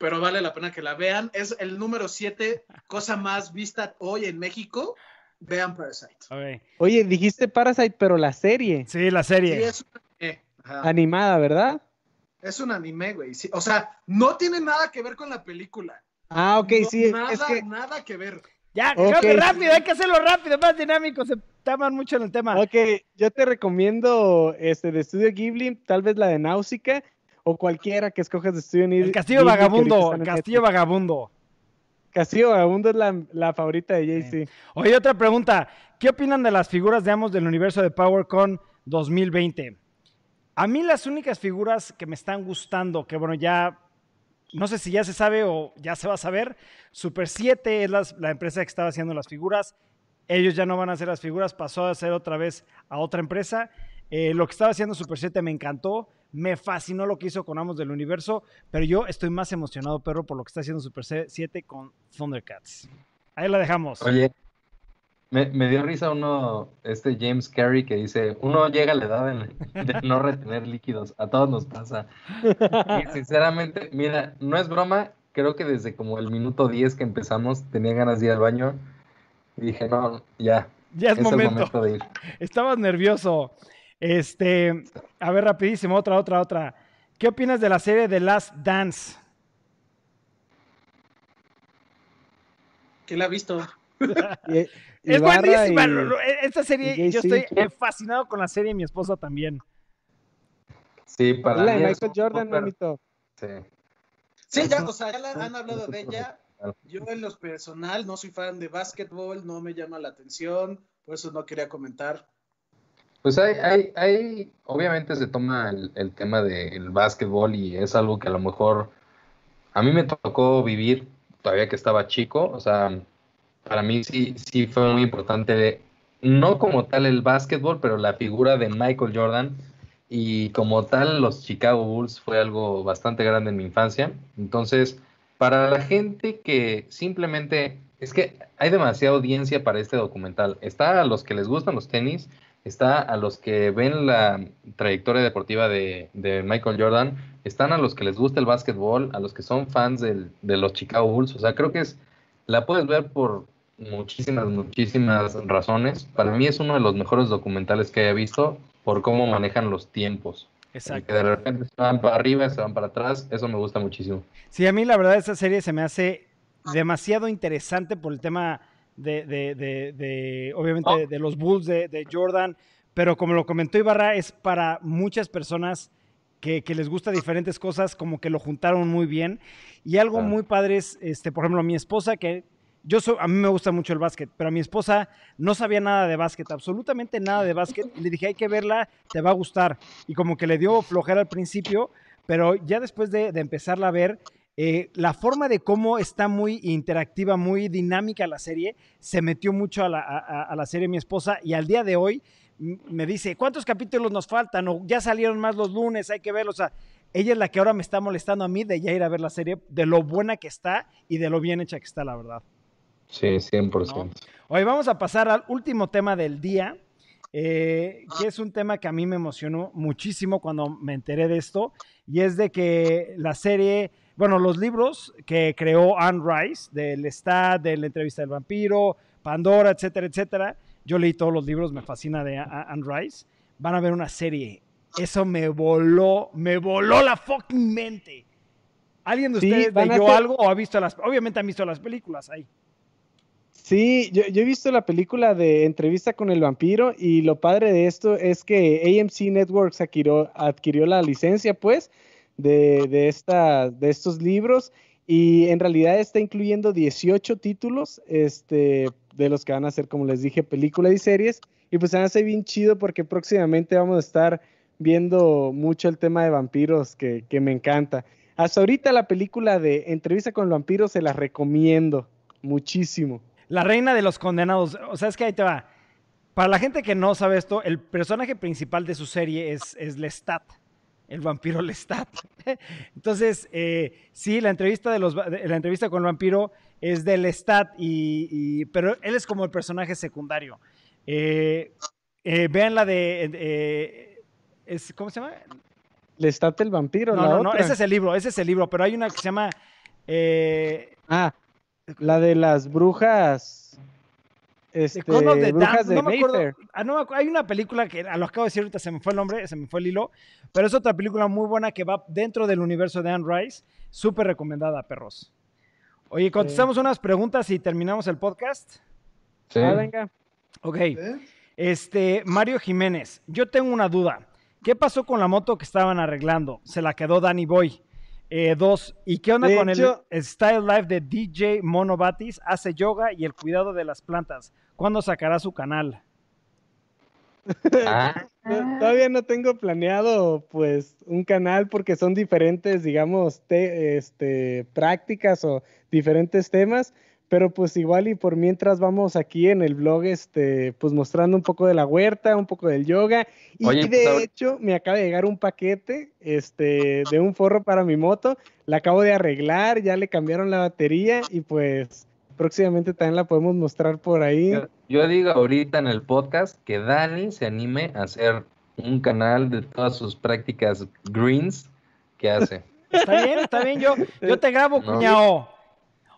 pero vale la pena que la vean. Es el número 7, cosa más vista hoy en México. Vean Parasite. ok. Oye, dijiste Parasite, pero la serie Sí, la Sí, serie. es un anime. Animada, ¿verdad? Es un anime, güey. Sí, o sea, no tiene nada que ver con la película. Ah, ok, No, sí, Nada, es que nada que ver. Ya, Ok, creo que sí. rápido, hay que hacerlo rápido, más dinámico. Se taman mucho en el tema. Ok, yo te recomiendo este de Studio Ghibli, tal vez la de Náusica o cualquiera que escojas de Studio Ghibli. El Castillo Vagabundo, el Castillo. Vagabundo. Castillo Vagabundo es la, la favorita de Jay-Z. Oye, otra pregunta. ¿Qué opinan de las figuras de Amos del universo de PowerCon 2020? A mí las únicas figuras que me están gustando, que bueno, ya no sé si ya se sabe o ya se va a saber, Super 7 es las- la empresa que estaba haciendo las figuras. Ellos ya no van a hacer las figuras, pasó a hacer otra vez a otra empresa. Eh, lo que estaba haciendo Super 7 me encantó, me fascinó lo que hizo con Amos del Universo, pero yo estoy más emocionado, perro, por lo que está haciendo Super 7 con Thundercats. Ahí la dejamos. Oye, me, me dio risa uno, este James Carey, que dice, uno llega a la edad de no retener líquidos, a todos nos pasa. Y sinceramente, mira, no es broma, creo que desde como el minuto 10 que empezamos tenía ganas de ir al baño y dije, no, ya, Ya es, es el momento. momento de ir. <laughs> Estabas nervioso. Este, a ver, rapidísimo, otra, otra, otra. ¿Qué opinas de la serie The Last Dance? ¿Quién la ha visto? <laughs> Y- Es buenísima. y- lo- lo- Esta serie, yo estoy eh, fascinado con la serie y mi esposa también. Sí, para la de mí es Michael Jordan, súper- mamito. sí. Sí, ya, Es o sea, ya la- han hablado de ella. Yo en lo personal no soy fan de básquetbol, no me llama la atención, por eso no quería comentar. Pues hay, hay, hay, obviamente se toma el, el tema del básquetbol y es algo que a lo mejor a mí me tocó vivir todavía que estaba chico, o sea, para mí sí, sí fue muy importante, no como tal el básquetbol, pero la figura de Michael Jordan y como tal los Chicago Bulls fue algo bastante grande en mi infancia. Entonces, para la gente que simplemente, es que hay demasiada audiencia para este documental. Está a los que les gustan los tenis, está a los que ven la trayectoria deportiva de, de Michael Jordan, están a los que les gusta el básquetbol, a los que son fans del- de los Chicago Bulls. O sea, creo que es, la puedes ver por muchísimas, muchísimas razones. Para mí es uno de los mejores documentales que haya visto por cómo manejan los tiempos. Y Exacto. que de repente se van para arriba, se van para atrás, eso me gusta muchísimo. Sí, a mí la verdad esta serie se me hace demasiado interesante por el tema de, de- de- de, obviamente, de, de los Bulls de, de Jordan, pero como lo comentó Ibarra, es para muchas personas que, que les gusta diferentes cosas, como que lo juntaron muy bien. Y algo muy padre es, este, por ejemplo, mi esposa, que yo soy, a mí me gusta mucho el básquet, pero a mi esposa no sabía nada de básquet, absolutamente nada de básquet. Y le dije, hay que verla, te va a gustar. Y como que le dio flojera al principio, pero ya después de, de empezarla a ver, eh, la forma de cómo está muy interactiva, muy dinámica la serie, se metió mucho a la, a- a- la serie mi esposa y al día de hoy me dice, ¿cuántos capítulos nos faltan? O ya salieron más los lunes, hay que verlos. O sea, ella es la que ahora me está molestando a mí de ya ir a ver la serie, de lo buena que está y de lo bien hecha que está, la verdad. Sí, 100%. Hoy vamos a pasar al último tema del día, eh, que es un tema que a mí me emocionó muchísimo cuando me enteré de esto, y es de que la serie, bueno, los libros que creó Anne Rice, del Stat, de la entrevista del vampiro, Pandora, etcétera, etcétera, yo leí todos los libros, me fascina de Anne Rice, van a ver una serie. Eso me voló, me voló la fucking mente. ¿Alguien de Sí, ustedes leyó hacer- algo o ha visto las, obviamente han visto las películas ahí? Sí, yo, yo, he visto la película de Entrevista con el vampiro y lo padre de esto es que AMC Networks adquirió, adquirió la licencia, pues, de, de, esta, de estos libros y en realidad está incluyendo 18 títulos este, de los que van a ser, como les dije, películas y series. Y pues se me hace bien chido porque próximamente vamos a estar viendo mucho el tema de vampiros que, que me encanta. Hasta ahorita la película de Entrevista con el vampiro se la recomiendo muchísimo. La reina de los condenados. O sea, es que ahí te va. Para la gente que no sabe esto, el personaje principal de su serie es, es Lestat, el vampiro Lestat. <laughs> Entonces, eh, sí, la entrevista, de los, la entrevista con el vampiro es de Lestat, y, y, pero él es como el personaje secundario. Eh, eh, vean la de... Es, ¿Cómo se llama? Lestat el vampiro. No, la no, otra. no, ese es el libro, ese es el libro, pero hay una que se llama... Ah, la de las brujas. Este, The Call of the brujas de no me acuerdo, ah, no hay una película que a lo acabo de decir ahorita se me fue el nombre, se me fue el hilo, pero es otra película muy buena que va dentro del universo de Anne Rice, súper recomendada, perros. Oye, contestamos unas preguntas y terminamos el podcast. Sí. Ah, venga. Ok. ¿Eh? Este, Mario Jiménez, yo tengo una duda. ¿Qué pasó con la moto que estaban arreglando? Se la quedó Danny Boy. Eh, dos, ¿y qué onda De con hecho- el Style Life de DJ Mono Batis? Hace yoga y el cuidado de las plantas. ¿Cuándo sacará su canal? Ah, To- <laughs> Todavía no tengo planeado, pues, un canal porque son diferentes, digamos, te- este, prácticas o diferentes temas, pero pues igual y por mientras vamos aquí en el blog, este, pues mostrando un poco de la huerta, un poco del yoga y Oye, de pues, hecho me acaba de llegar un paquete, este, de un forro para mi moto, la acabo de arreglar, ya le cambiaron la batería y pues próximamente también la podemos mostrar por ahí. yo, yo digo ahorita en el podcast que Dani se anime a hacer un canal de todas sus prácticas greens que hace. Está bien, está bien, yo, yo te grabo, No. cuñao.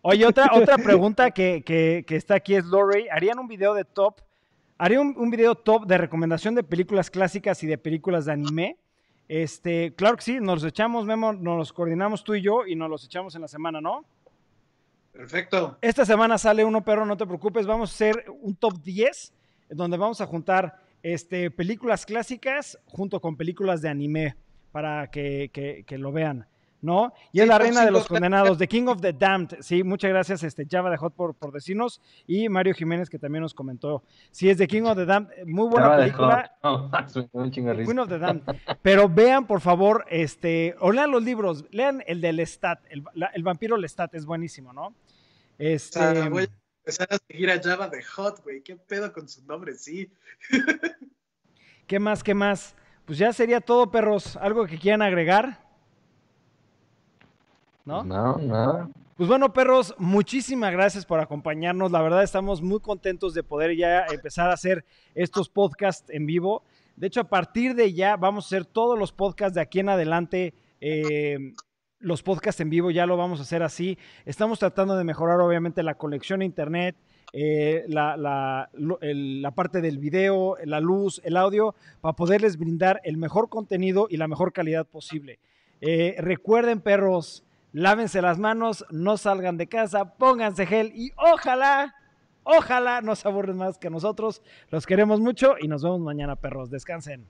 Oye, otra, otra pregunta que, que- que está aquí es Lori. ¿Harían un video de top? ¿Haría un, un video top de recomendación de películas clásicas y de películas de anime? Este, claro que sí, nos los echamos, Memo, nos los coordinamos tú y yo y nos los echamos en la semana, ¿no? Perfecto. Esta semana sale uno, pero no te preocupes, vamos a hacer un top 10 donde vamos a juntar este, películas clásicas junto con películas de anime para que, que- que lo vean, ¿no? Y es la reina de los condenados, The King of the Damned. Sí, muchas gracias, este, Java de Hot por, por decirnos y Mario Jiménez que también nos comentó. Sí, es The King of the Damned, muy buena de película. hot. <laughs> No, de risa. Queen of the Damned. Pero vean, por favor, este, o lean los libros, lean el de Lestat, el, la- el vampiro Lestat, es buenísimo, ¿no? Este, voy a empezar a seguir a Java de Hot, güey. ¿Qué pedo con su nombre? Sí. <laughs> ¿Qué más? ¿Qué más? Pues ya sería todo, perros. ¿Algo que quieran agregar? ¿No? No, nada. Pues bueno, perros, muchísimas gracias por acompañarnos. La verdad estamos muy contentos de poder ya empezar a hacer estos podcasts en vivo. De hecho, a partir de ya vamos a hacer todos los podcasts de aquí en adelante. eh, los podcasts en vivo ya lo vamos a hacer así. Estamos tratando de mejorar obviamente la conexión a internet, eh, la, la- lo- el- la parte del video, la luz, el audio, para poderles brindar el mejor contenido y la mejor calidad posible. Eh, recuerden, perros, lávense las manos, no salgan de casa, pónganse gel y ojalá, ojalá no se aburren más que nosotros. Los queremos mucho y nos vemos mañana, perros. Descansen.